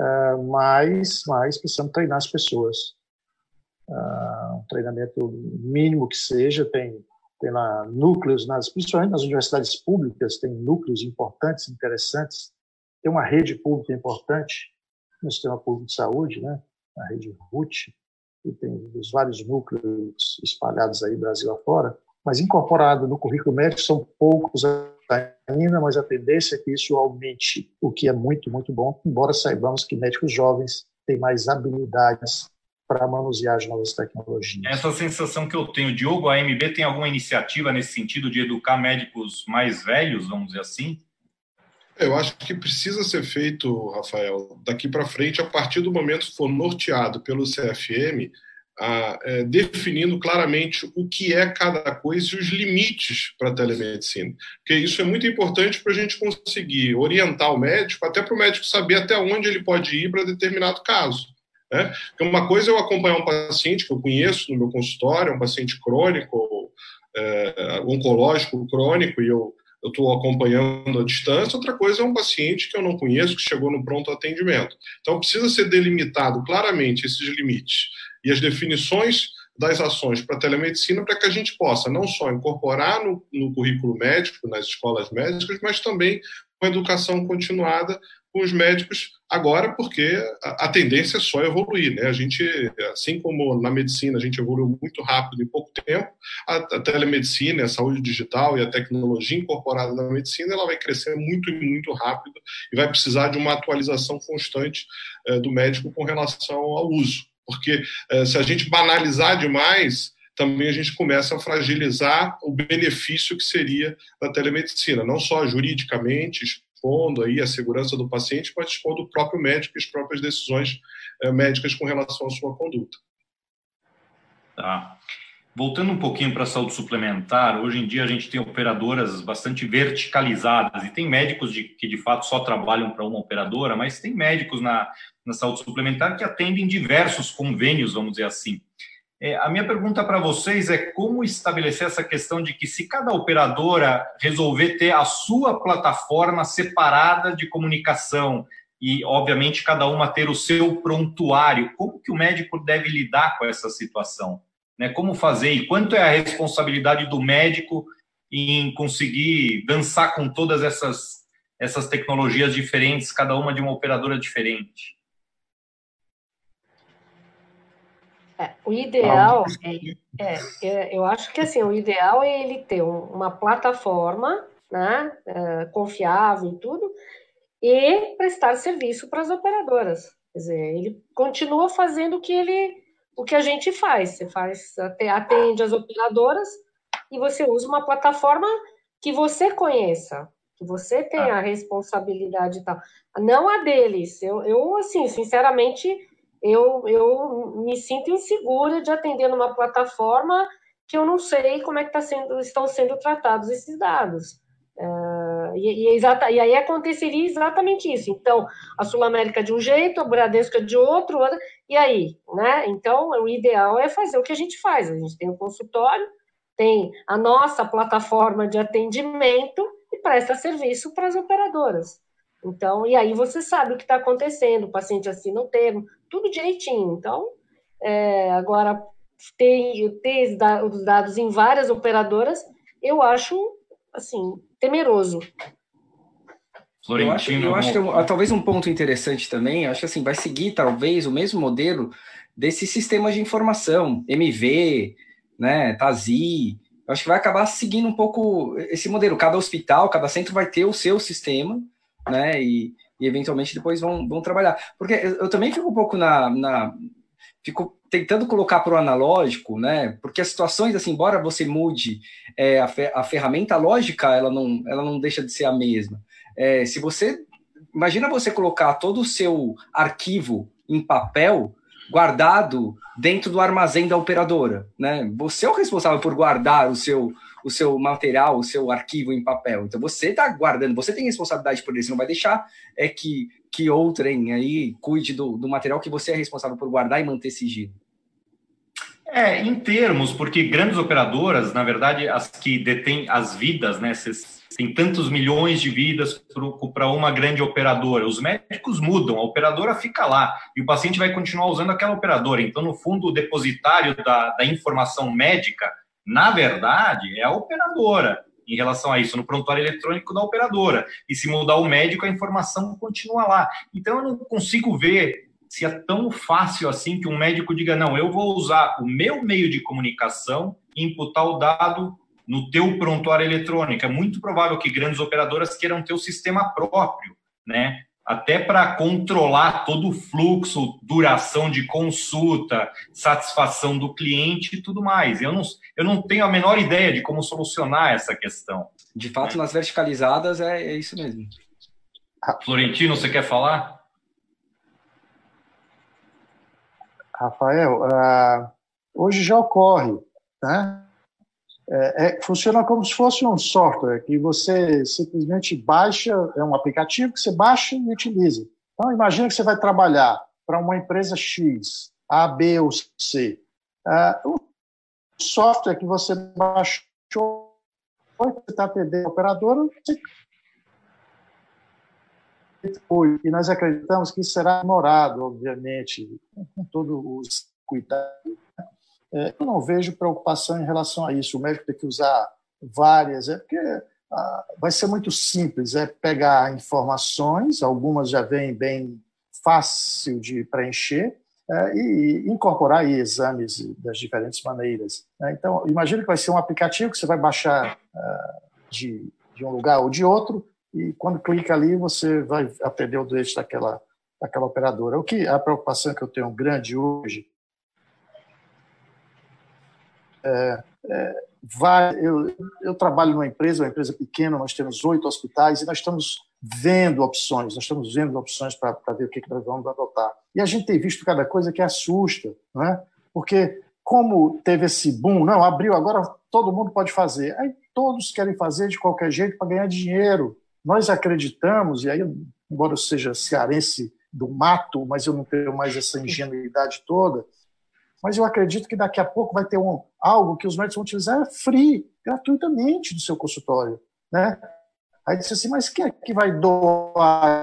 uh, mas, mas precisamos treinar as pessoas. Um treinamento mínimo que seja, tem, tem lá núcleos, nas, principalmente nas universidades públicas, tem núcleos importantes, interessantes, tem uma rede pública importante no sistema público de saúde, né? A rede RUT, e tem os vários núcleos espalhados aí Brasil afora, mas incorporado no currículo médico são poucos ainda, mas a tendência é que isso aumente, o que é muito, muito bom, embora saibamos que médicos jovens têm mais habilidades para manusear as novas tecnologias. Essa sensação que eu tenho, Diogo, a AMB tem alguma iniciativa nesse sentido de educar médicos mais velhos, vamos dizer assim? Eu acho que precisa ser feito, Rafael, daqui para frente, a partir do momento que for norteado pelo CFM, a, é, definindo claramente o que é cada coisa e os limites para a telemedicina. Porque isso é muito importante para a gente conseguir orientar o médico, até para o médico saber até onde ele pode ir para determinado caso. Né? Porque uma coisa é eu acompanhar um paciente que eu conheço no meu consultório, um paciente crônico, é, oncológico crônico, e eu eu estou acompanhando à distância, outra coisa é um paciente que eu não conheço, que chegou no pronto atendimento. Então, precisa ser delimitado claramente esses limites e as definições das ações para a telemedicina para que a gente possa não só incorporar no, no currículo médico, nas escolas médicas, mas também a educação continuada com os médicos agora, porque a, tendência é só evoluir, né? A gente, assim como na medicina a gente evoluiu muito rápido em pouco tempo, a, a telemedicina, a saúde digital e a tecnologia incorporada na medicina, ela vai crescer muito e muito rápido e vai precisar de uma atualização constante eh, do médico com relação ao uso, porque eh, se a gente banalizar demais também a gente começa a fragilizar o benefício que seria da telemedicina, não só juridicamente, expondo aí a segurança do paciente, mas expondo o próprio médico e as próprias decisões é, médicas com relação à sua conduta. Tá. Voltando um pouquinho para a saúde suplementar, hoje em dia a gente tem operadoras bastante verticalizadas e tem médicos de, que de fato só trabalham para uma operadora, mas tem médicos na, na saúde suplementar que atendem diversos convênios, vamos dizer assim. É, a minha pergunta para vocês é como estabelecer essa questão de que se cada operadora resolver ter a sua plataforma separada de comunicação e, obviamente, cada uma ter o seu prontuário, como que o médico deve lidar com essa situação? Né? Como fazer e quanto é a responsabilidade do médico em conseguir dançar com todas essas, essas tecnologias diferentes, cada uma de uma operadora diferente? É, o ideal é, é, é, eu acho que assim, o ideal é ele ter um, uma plataforma, né, é, confiável e tudo, e prestar serviço para as operadoras. Quer dizer, ele continua fazendo o que ele, o que a gente faz. Você faz, atende as operadoras e você usa uma plataforma que você conheça, que você tenha ah. a responsabilidade e tal. Não a deles. Eu, eu assim, sinceramente eu, eu me sinto insegura de atender numa plataforma que eu não sei como é que tá sendo, estão sendo tratados esses dados. Uh, e, e, exata, e aí aconteceria exatamente isso. Então, a Sul América de um jeito, a Bradesco de outro, e aí, né? Então, o ideal é fazer o que a gente faz. A gente tem um consultório, tem a nossa plataforma de atendimento e presta serviço para as operadoras. Então, e aí você sabe o que está acontecendo, o paciente assina o termo, tudo direitinho. Então, é, agora, ter, ter os dados em várias operadoras, eu acho, assim, temeroso. Eu acho, eu acho que é talvez um ponto interessante também, acho que assim, vai seguir talvez o mesmo modelo desses sistemas de informação, MV, né, TASI, acho que vai acabar seguindo um pouco esse modelo. Cada hospital, cada centro vai ter o seu sistema, né? E, e eventualmente depois vão, vão trabalhar. Porque eu, eu também fico um pouco na. na fico tentando colocar para o analógico, né? Porque as situações, assim, embora você mude é, a, fer a ferramenta lógica, ela não, ela não deixa de ser a mesma. É, se você. Imagina você colocar todo o seu arquivo em papel guardado dentro do armazém da operadora, né? Você é o responsável por guardar o seu o seu material, o seu arquivo em papel. Então você está guardando, você tem responsabilidade por isso, não vai deixar é que, que outrem aí cuide do, do material que você é responsável por guardar e manter sigilo. É, em termos, porque grandes operadoras, na verdade, as que detêm as vidas, né? Tem tantos milhões de vidas para uma grande operadora. Os médicos mudam, a operadora fica lá e o paciente vai continuar usando aquela operadora. Então, no fundo, o depositário da, da informação médica, na verdade, é a operadora em relação a isso, no prontuário eletrônico da operadora. E se mudar o médico, a informação continua lá. Então, eu não consigo ver se é tão fácil assim que um médico diga: não, eu vou usar o meu meio de comunicação e imputar o dado no teu prontuário eletrônico. É muito provável que grandes operadoras queiram ter o sistema próprio, né? Até para controlar todo o fluxo, duração de consulta, satisfação do cliente e tudo mais. Eu não, eu não tenho a menor ideia de como solucionar essa questão. De fato, nas verticalizadas é, é isso mesmo. Florentino, você quer falar? Rafael, uh, hoje já ocorre, né? É, é, funciona como se fosse um software que você simplesmente baixa, é um aplicativo que você baixa e utiliza. Então, imagina que você vai trabalhar para uma empresa X, A, B ou C. Uh, o software que você baixou, você está atendendo a operadora, você e nós acreditamos que será demorado, obviamente, com todos os cuidados. É, eu não vejo preocupação em relação a isso. O médico tem que usar várias, é porque ah, vai ser muito simples, é pegar informações, algumas já vêm bem fácil de preencher, é, e incorporar aí exames das diferentes maneiras. Né? Então, imagine que vai ser um aplicativo que você vai baixar ah, de, de um lugar ou de outro, e quando clica ali, você vai atender o doente daquela, daquela operadora. O que a preocupação que eu tenho grande hoje é, é, vai, eu, eu trabalho numa empresa, uma empresa pequena, nós temos oito hospitais e nós estamos vendo opções, nós estamos vendo opções para ver o que, que nós vamos adotar. E a gente tem visto cada coisa que assusta, não é? porque como teve esse boom, não, abriu, agora todo mundo pode fazer. Aí todos querem fazer de qualquer jeito para ganhar dinheiro. Nós acreditamos, e aí, embora eu seja cearense do mato, mas eu não tenho mais essa ingenuidade toda, mas eu acredito que daqui a pouco vai ter um, algo que os médicos vão utilizar free, gratuitamente no seu consultório. Né? Aí disse assim, mas quem é que vai doar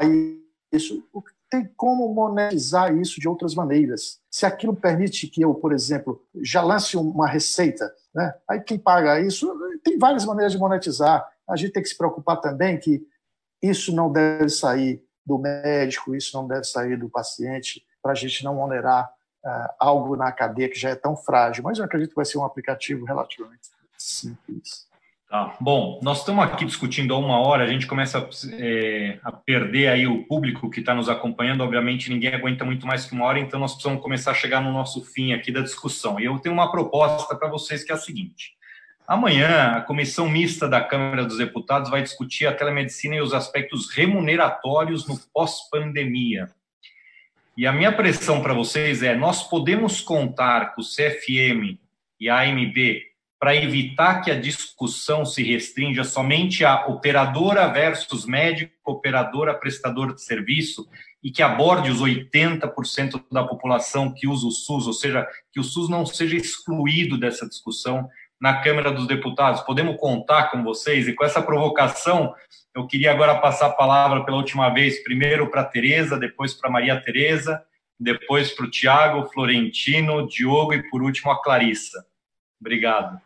isso? Tem como monetizar isso de outras maneiras. Se aquilo permite que eu, por exemplo, já lance uma receita, né? aí quem paga isso, tem várias maneiras de monetizar. A gente tem que se preocupar também que isso não deve sair do médico, isso não deve sair do paciente, para a gente não onerar uh, algo na cadeia que já é tão frágil. Mas eu acredito que vai ser um aplicativo relativamente simples. Tá. Bom, nós estamos aqui discutindo há uma hora, a gente começa é, a perder aí o público que está nos acompanhando. Obviamente, ninguém aguenta muito mais que uma hora, então nós precisamos começar a chegar no nosso fim aqui da discussão. E eu tenho uma proposta para vocês que é a seguinte: Amanhã, a comissão mista da Câmara dos Deputados vai discutir a telemedicina e os aspectos remuneratórios no pós-pandemia. E a minha pressão para vocês é: nós podemos contar com o CFM e a AMB para evitar que a discussão se restrinja somente a operadora versus médico, operadora prestador de serviço, e que aborde os 80% da população que usa o SUS, ou seja, que o SUS não seja excluído dessa discussão na Câmara dos Deputados. Podemos contar com vocês? E com essa provocação, eu queria agora passar a palavra pela última vez, primeiro para a Tereza, depois para Maria Tereza, depois para o Tiago, Florentino, Diogo e, por último, a Clarissa. Obrigado.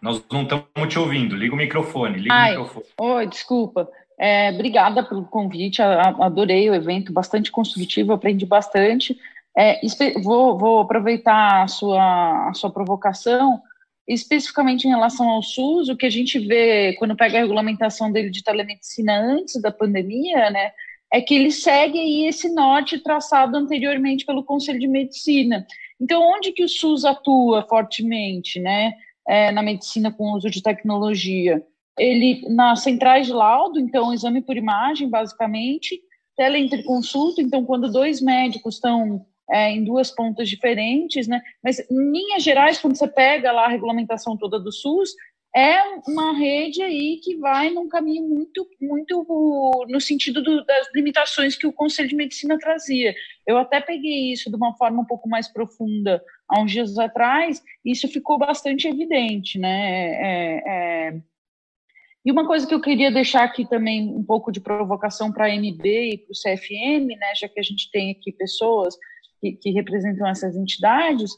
Nós não estamos te ouvindo. Liga o microfone. Liga Ai, o microfone. Oi, desculpa. É, obrigada pelo convite. Adorei o evento, bastante construtivo, aprendi bastante. É, vou, vou, aproveitar a sua, a sua provocação, especificamente em relação ao SUS, o que a gente vê quando pega a regulamentação dele de telemedicina antes da pandemia, né, é que ele segue aí esse norte traçado anteriormente pelo Conselho de Medicina. Então, onde que o SUS atua fortemente, né, é, na medicina com uso de tecnologia? Ele, nas centrais de laudo, então, exame por imagem, basicamente, teleinterconsulta, então, quando dois médicos estão é, em duas pontas diferentes, né? Mas em linhas gerais, quando você pega lá a regulamentação toda do SUS, é uma rede aí que vai num caminho muito, muito no sentido do, das limitações que o Conselho de Medicina trazia. Eu até peguei isso de uma forma um pouco mais profunda há uns dias atrás, e isso ficou bastante evidente, né? É, é... E uma coisa que eu queria deixar aqui também um pouco de provocação para a MB e para o CFM, né, já que a gente tem aqui pessoas que, que representam essas entidades,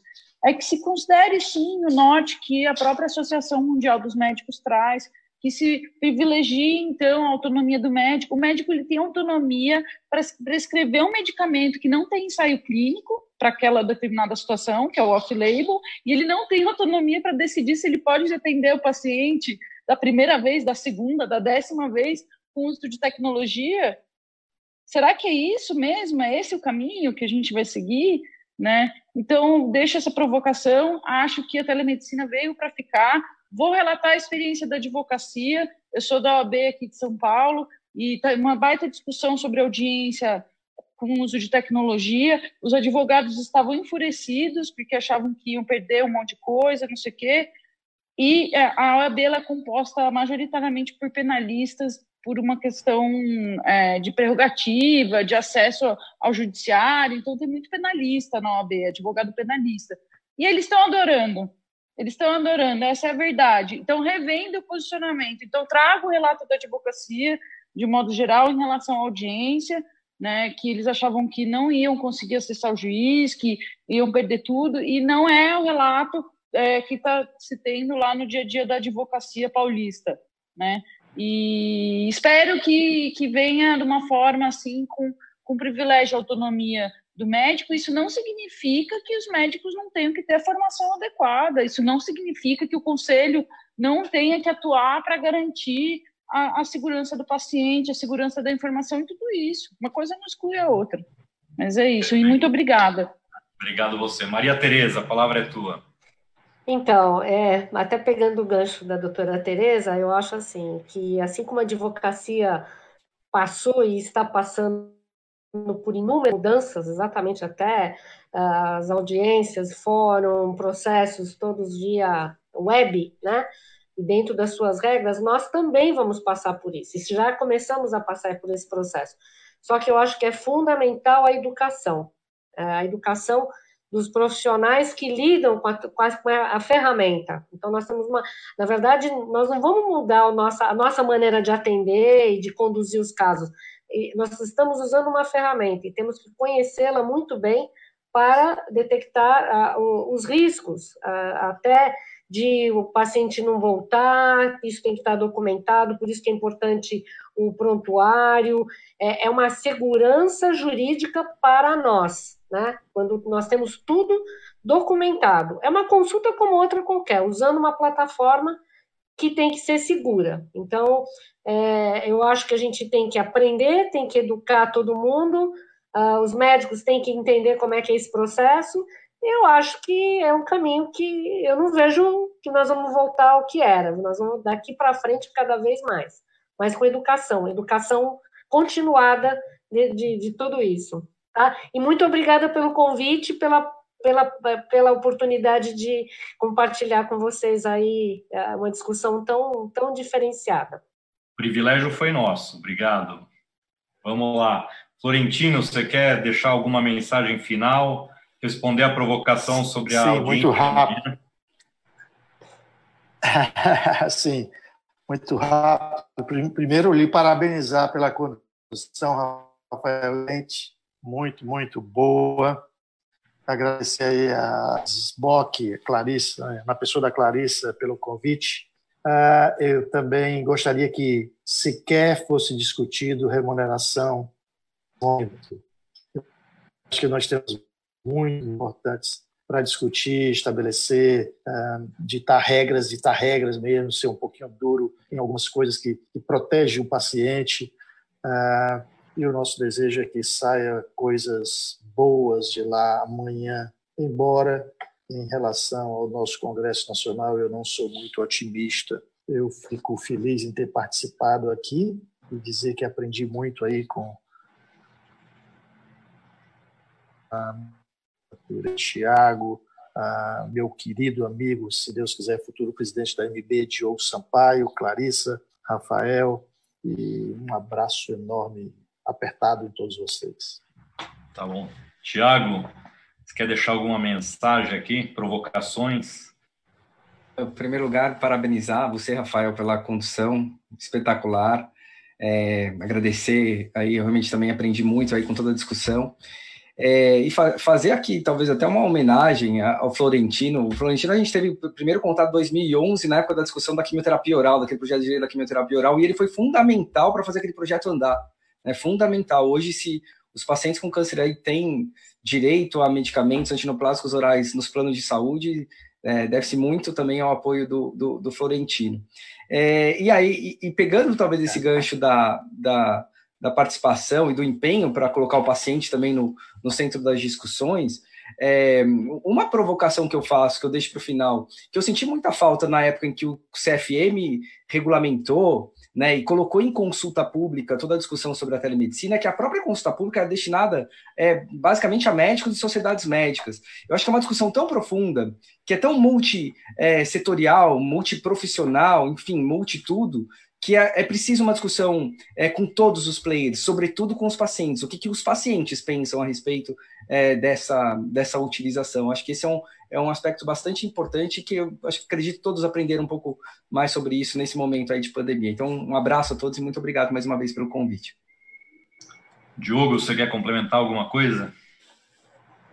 é que se considere sim o norte que a própria Associação Mundial dos Médicos traz, que se privilegie então a autonomia do médico. O médico ele tem autonomia para prescrever um medicamento que não tem ensaio clínico para aquela determinada situação, que é o off-label, e ele não tem autonomia para decidir se ele pode atender o paciente da primeira vez, da segunda, da décima vez com uso de tecnologia. Será que é isso mesmo? É esse o caminho que a gente vai seguir? né? Então, deixo essa provocação, acho que a telemedicina veio para ficar. Vou relatar a experiência da advocacia, eu sou da OAB aqui de São Paulo, e tá uma baita discussão sobre audiência com uso de tecnologia. Os advogados estavam enfurecidos porque achavam que iam perder um monte de coisa, não sei o quê. E é, a OAB é composta majoritariamente por penalistas por uma questão é, de prerrogativa, de acesso ao judiciário, então tem muito penalista na OAB, advogado penalista. E eles estão adorando, eles estão adorando, essa é a verdade. Então, revendo o posicionamento. Então, trago o relato da advocacia, de modo geral, em relação à audiência, né, que eles achavam que não iam conseguir acessar o juiz, que iam perder tudo, e não é o relato é, que está se tendo lá no dia a dia da advocacia paulista. Né? E espero que, que venha de uma forma assim, com, com privilégio, autonomia do médico. Isso não significa que os médicos não tenham que ter a formação adequada, isso não significa que o conselho não tenha que atuar para garantir a, a, segurança do paciente, a segurança da informação e tudo isso. Uma coisa não exclui a outra. Mas é isso, e muito obrigada. Obrigado você. Maria Tereza, a palavra é tua. Então, é, até pegando o gancho da doutora Tereza, eu acho assim, que assim como a advocacia passou e está passando por inúmeras mudanças, exatamente até uh, as audiências, fórum, processos, todos via web, né? E dentro das suas regras, nós também vamos passar por isso. E já começamos a passar por esse processo. Só que eu acho que é fundamental a educação. A educação dos profissionais que lidam com a, com a, ferramenta. Então, nós temos uma. Na verdade, nós não vamos mudar a nossa, a nossa maneira de atender e de conduzir os casos. E nós estamos usando uma ferramenta e temos que conhecê-la muito bem para detectar os riscos, até de o paciente não voltar, isso tem que estar documentado, por isso que é importante o prontuário, é, é uma segurança jurídica para nós, né? Quando nós temos tudo documentado. É uma consulta como outra qualquer, usando uma plataforma que tem que ser segura. Então, é, eu acho que a gente tem que aprender, tem que educar todo mundo, uh, os médicos têm que entender como é que é esse processo. Eu acho que é um caminho que eu não vejo que nós vamos voltar ao que era. Nós vamos daqui para frente cada vez mais, mas com educação, educação continuada de, de, de tudo isso. Tá? E muito obrigada pelo convite, pela, pela, pela oportunidade de compartilhar com vocês aí é, uma discussão tão, tão diferenciada. O privilégio foi nosso, obrigado. Vamos lá. Florentino, você quer deixar alguma mensagem final? Responder a provocação sobre a Sim, muito rápido. Sim, muito rápido. Primeiro, lhe parabenizar pela condução, Rafael Lente muito, muito boa. Agradecer aí a SBOC, Clarissa, né, na pessoa da Clarissa, pelo convite. Ah, eu também gostaria que sequer fosse discutido remuneração. Acho que nós temos muito importantes para discutir, estabelecer, uh, ditar regras, ditar regras mesmo, ser um pouquinho duro em algumas coisas que, que protege o paciente. Uh, e o nosso desejo é que saia coisas boas de lá amanhã, embora em relação ao nosso Congresso Nacional eu não sou muito otimista. Eu fico feliz em ter participado aqui e dizer que aprendi muito aí com a Tiago, meu querido amigo, se Deus quiser, futuro presidente da MB, Diogo Sampaio, Clarissa, Rafael, e um abraço enorme, apertado em todos vocês. Tá bom. Tiago, você quer deixar alguma mensagem aqui? Provocações? Em primeiro lugar, parabenizar você, Rafael, pela condução espetacular. É, agradecer aí, eu realmente também aprendi muito aí com toda a discussão. É, e fa fazer aqui talvez até uma homenagem ao Florentino. O Florentino a gente teve o primeiro contato em 2011, na época da discussão da quimioterapia oral, daquele projeto de lei da quimioterapia oral, e ele foi fundamental para fazer aquele projeto andar. É fundamental. Hoje, se os pacientes com câncer têm direito a medicamentos antinoplásicos orais nos planos de saúde, é, deve-se muito também ao apoio do, do, do Florentino. É, e aí, e, e, pegando talvez esse gancho da, da, da participação e do empenho para colocar o paciente também no, no centro das discussões, é, uma provocação que eu faço, que eu deixo para o final, que eu senti muita falta na época em que o CFM regulamentou né, e colocou em consulta pública toda a discussão sobre a telemedicina, que a própria consulta pública é destinada é, basicamente a médicos e sociedades médicas. Eu acho que é uma discussão tão profunda, que é tão multissetorial, multiprofissional, enfim, multitudo, que é, é preciso uma discussão é, com todos os players, sobretudo com os pacientes. O que, que os pacientes pensam a respeito é, dessa, dessa utilização? Acho que esse é um, é um aspecto bastante importante que eu acho que acredito que todos aprenderam um pouco mais sobre isso nesse momento aí de pandemia. Então, um abraço a todos e muito obrigado mais uma vez pelo convite. Diogo, você quer complementar alguma coisa?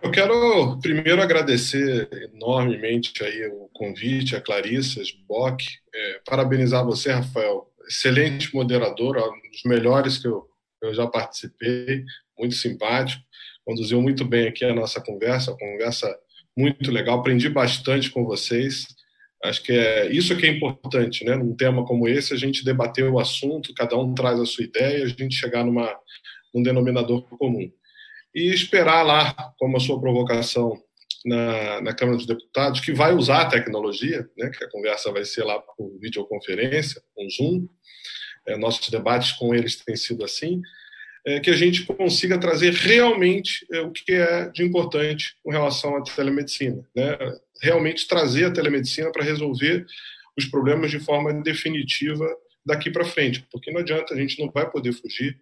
Eu quero primeiro agradecer enormemente aí o convite, a Clarissa Bock, é, parabenizar você, Rafael, excelente moderador, um dos melhores que eu, eu já participei, muito simpático, conduziu muito bem aqui a nossa conversa, a conversa muito legal, aprendi bastante com vocês. Acho que é isso que é importante, né? Num tema como esse, a gente debater o assunto, cada um traz a sua ideia, a gente chegar numa num denominador comum. E esperar lá, como a sua provocação na, na Câmara dos Deputados, que vai usar a tecnologia, né? Que a conversa vai ser lá por videoconferência, com Zoom. É, nossos debates com eles têm sido assim que a gente consiga trazer realmente é, o que é de importante com relação à telemedicina. Né? Realmente trazer a telemedicina para resolver os problemas de forma definitiva daqui para frente, porque não adianta, a gente não vai poder fugir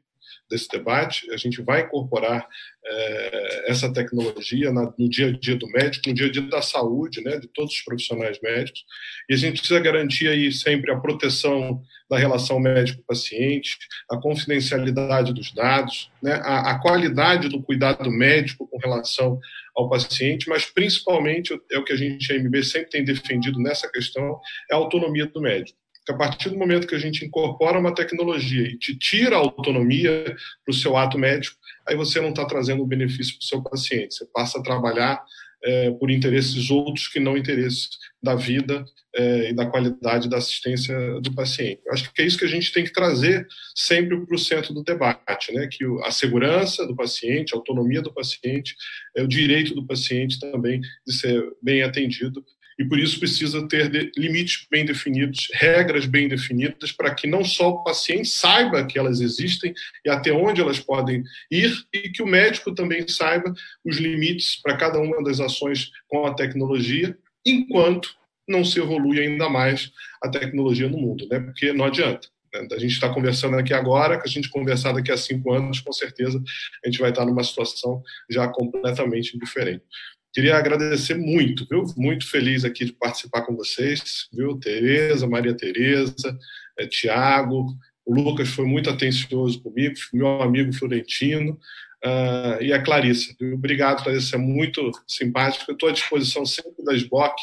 desse debate, a gente vai incorporar é, essa tecnologia na, no dia a dia do médico, no dia a dia da saúde, né, de todos os profissionais médicos, e a gente precisa garantir aí sempre a proteção da relação médico-paciente, a confidencialidade dos dados, né, a, a qualidade do cuidado médico com relação ao paciente, mas principalmente é o que a gente, a MB, sempre tem defendido nessa questão, é a autonomia do médico que a partir do momento que a gente incorpora uma tecnologia e te tira a autonomia para o seu ato médico, aí você não está trazendo benefício para o seu paciente. Você passa a trabalhar é, por interesses outros que não interesses da vida é, e da qualidade da assistência do paciente. Eu acho que é isso que a gente tem que trazer sempre para o centro do debate, né? que a segurança do paciente, a autonomia do paciente, é o direito do paciente também de ser bem atendido e por isso precisa ter limites bem definidos, regras bem definidas, para que não só o paciente saiba que elas existem e até onde elas podem ir, e que o médico também saiba os limites para cada uma das ações com a tecnologia, enquanto não se evolui ainda mais a tecnologia no mundo, né? porque não adianta. Né? A gente está conversando aqui agora, que a gente conversar daqui a cinco anos, com certeza a gente vai estar numa situação já completamente diferente. Queria agradecer muito, viu? Muito feliz aqui de participar com vocês, viu? Tereza, Maria Tereza, é, Tiago, o Lucas foi muito atencioso comigo, meu amigo Florentino, uh, e a Clarissa. Obrigado, Clarissa, é muito simpático. Estou à disposição sempre da SBOC,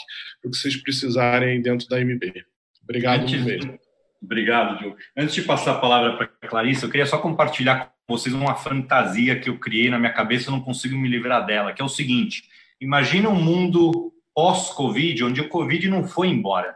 para o que vocês precisarem dentro da MB. Obrigado Antes, mesmo. Obrigado, Diogo. Antes de passar a palavra para a Clarissa, eu queria só compartilhar com vocês uma fantasia que eu criei na minha cabeça, eu não consigo me livrar dela, que é o seguinte Imagina um mundo pós-Covid, onde o Covid não foi embora.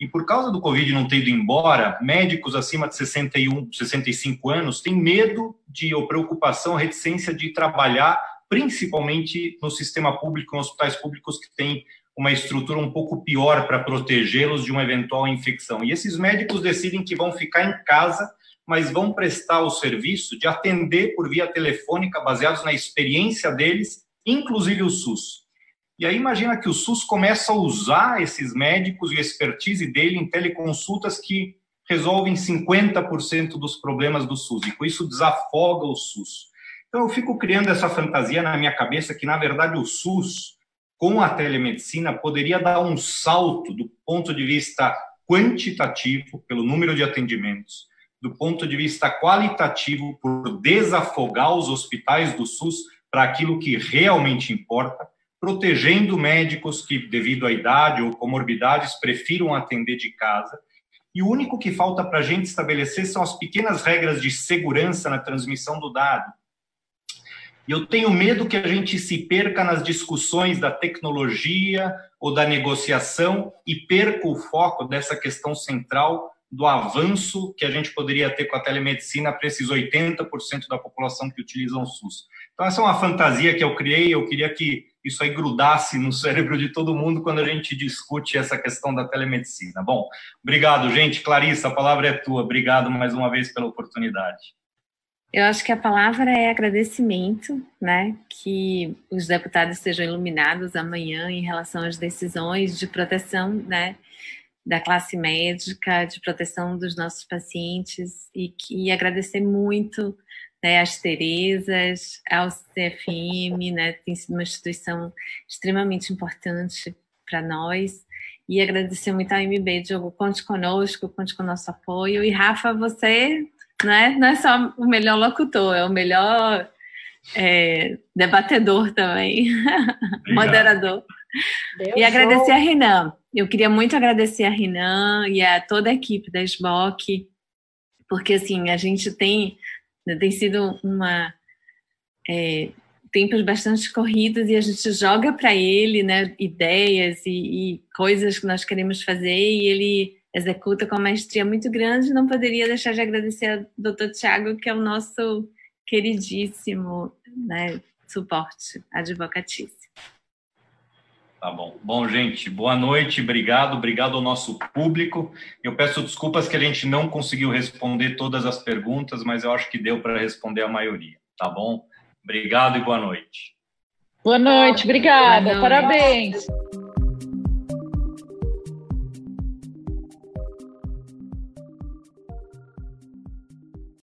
E por causa do Covid não ter ido embora, médicos acima de 61, 65 anos têm medo de ou preocupação, reticência de trabalhar, principalmente no sistema público, em hospitais públicos que têm uma estrutura um pouco pior para protegê-los de uma eventual infecção. E esses médicos decidem que vão ficar em casa, mas vão prestar o serviço de atender por via telefônica, baseados na experiência deles, inclusive o SUS. E aí imagina que o SUS começa a usar esses médicos e a expertise dele em teleconsultas que resolvem 50% dos problemas do SUS, e com isso desafoga o SUS. Então eu fico criando essa fantasia na minha cabeça que, na verdade, o SUS, com a telemedicina, poderia dar um salto do ponto de vista quantitativo, pelo número de atendimentos, do ponto de vista qualitativo, por desafogar os hospitais do SUS para aquilo que realmente importa, protegendo médicos que, devido à idade ou comorbidades, prefiram atender de casa. E o único que falta para a gente estabelecer são as pequenas regras de segurança na transmissão do dado. E eu tenho medo que a gente se perca nas discussões da tecnologia ou da negociação e perca o foco dessa questão central do avanço que a gente poderia ter com a telemedicina para esses 80% da população que utilizam o SUS. Então, essa é uma fantasia que eu criei, eu queria que isso aí grudasse no cérebro de todo mundo quando a gente discute essa questão da telemedicina. Bom, obrigado, gente. Clarissa, a palavra é tua. Obrigado mais uma vez pela oportunidade. Eu acho que a palavra é agradecimento, né? Que os deputados sejam iluminados amanhã em relação às decisões de proteção, né? Da classe médica, de proteção dos nossos pacientes e, que, e agradecer muito né, às Terezas, ao CFM, né? Tem sido uma instituição extremamente importante para nós e agradecer muito ao MB, Diogo, conte conosco, conte com o nosso apoio. E Rafa, você não é, não é só o melhor locutor, é o melhor é, debatedor também, moderador. Deus e agradecer a Renan. Eu queria muito agradecer a Renan e a toda a equipe da SBOC, porque assim, a gente tem, tem sido uma. É, tempos bastante corridos e a gente joga para ele né, ideias e, e coisas que nós queremos fazer e ele executa com uma maestria muito grande, não poderia deixar de agradecer ao Dr. Tiago, que é o nosso queridíssimo né, suporte advocatício. Tá bom. Bom, gente, boa noite, obrigado, obrigado ao nosso público. Eu peço desculpas que a gente não conseguiu responder todas as perguntas, mas eu acho que deu para responder a maioria, tá bom? Obrigado e boa noite. Boa noite, obrigada, boa noite. parabéns.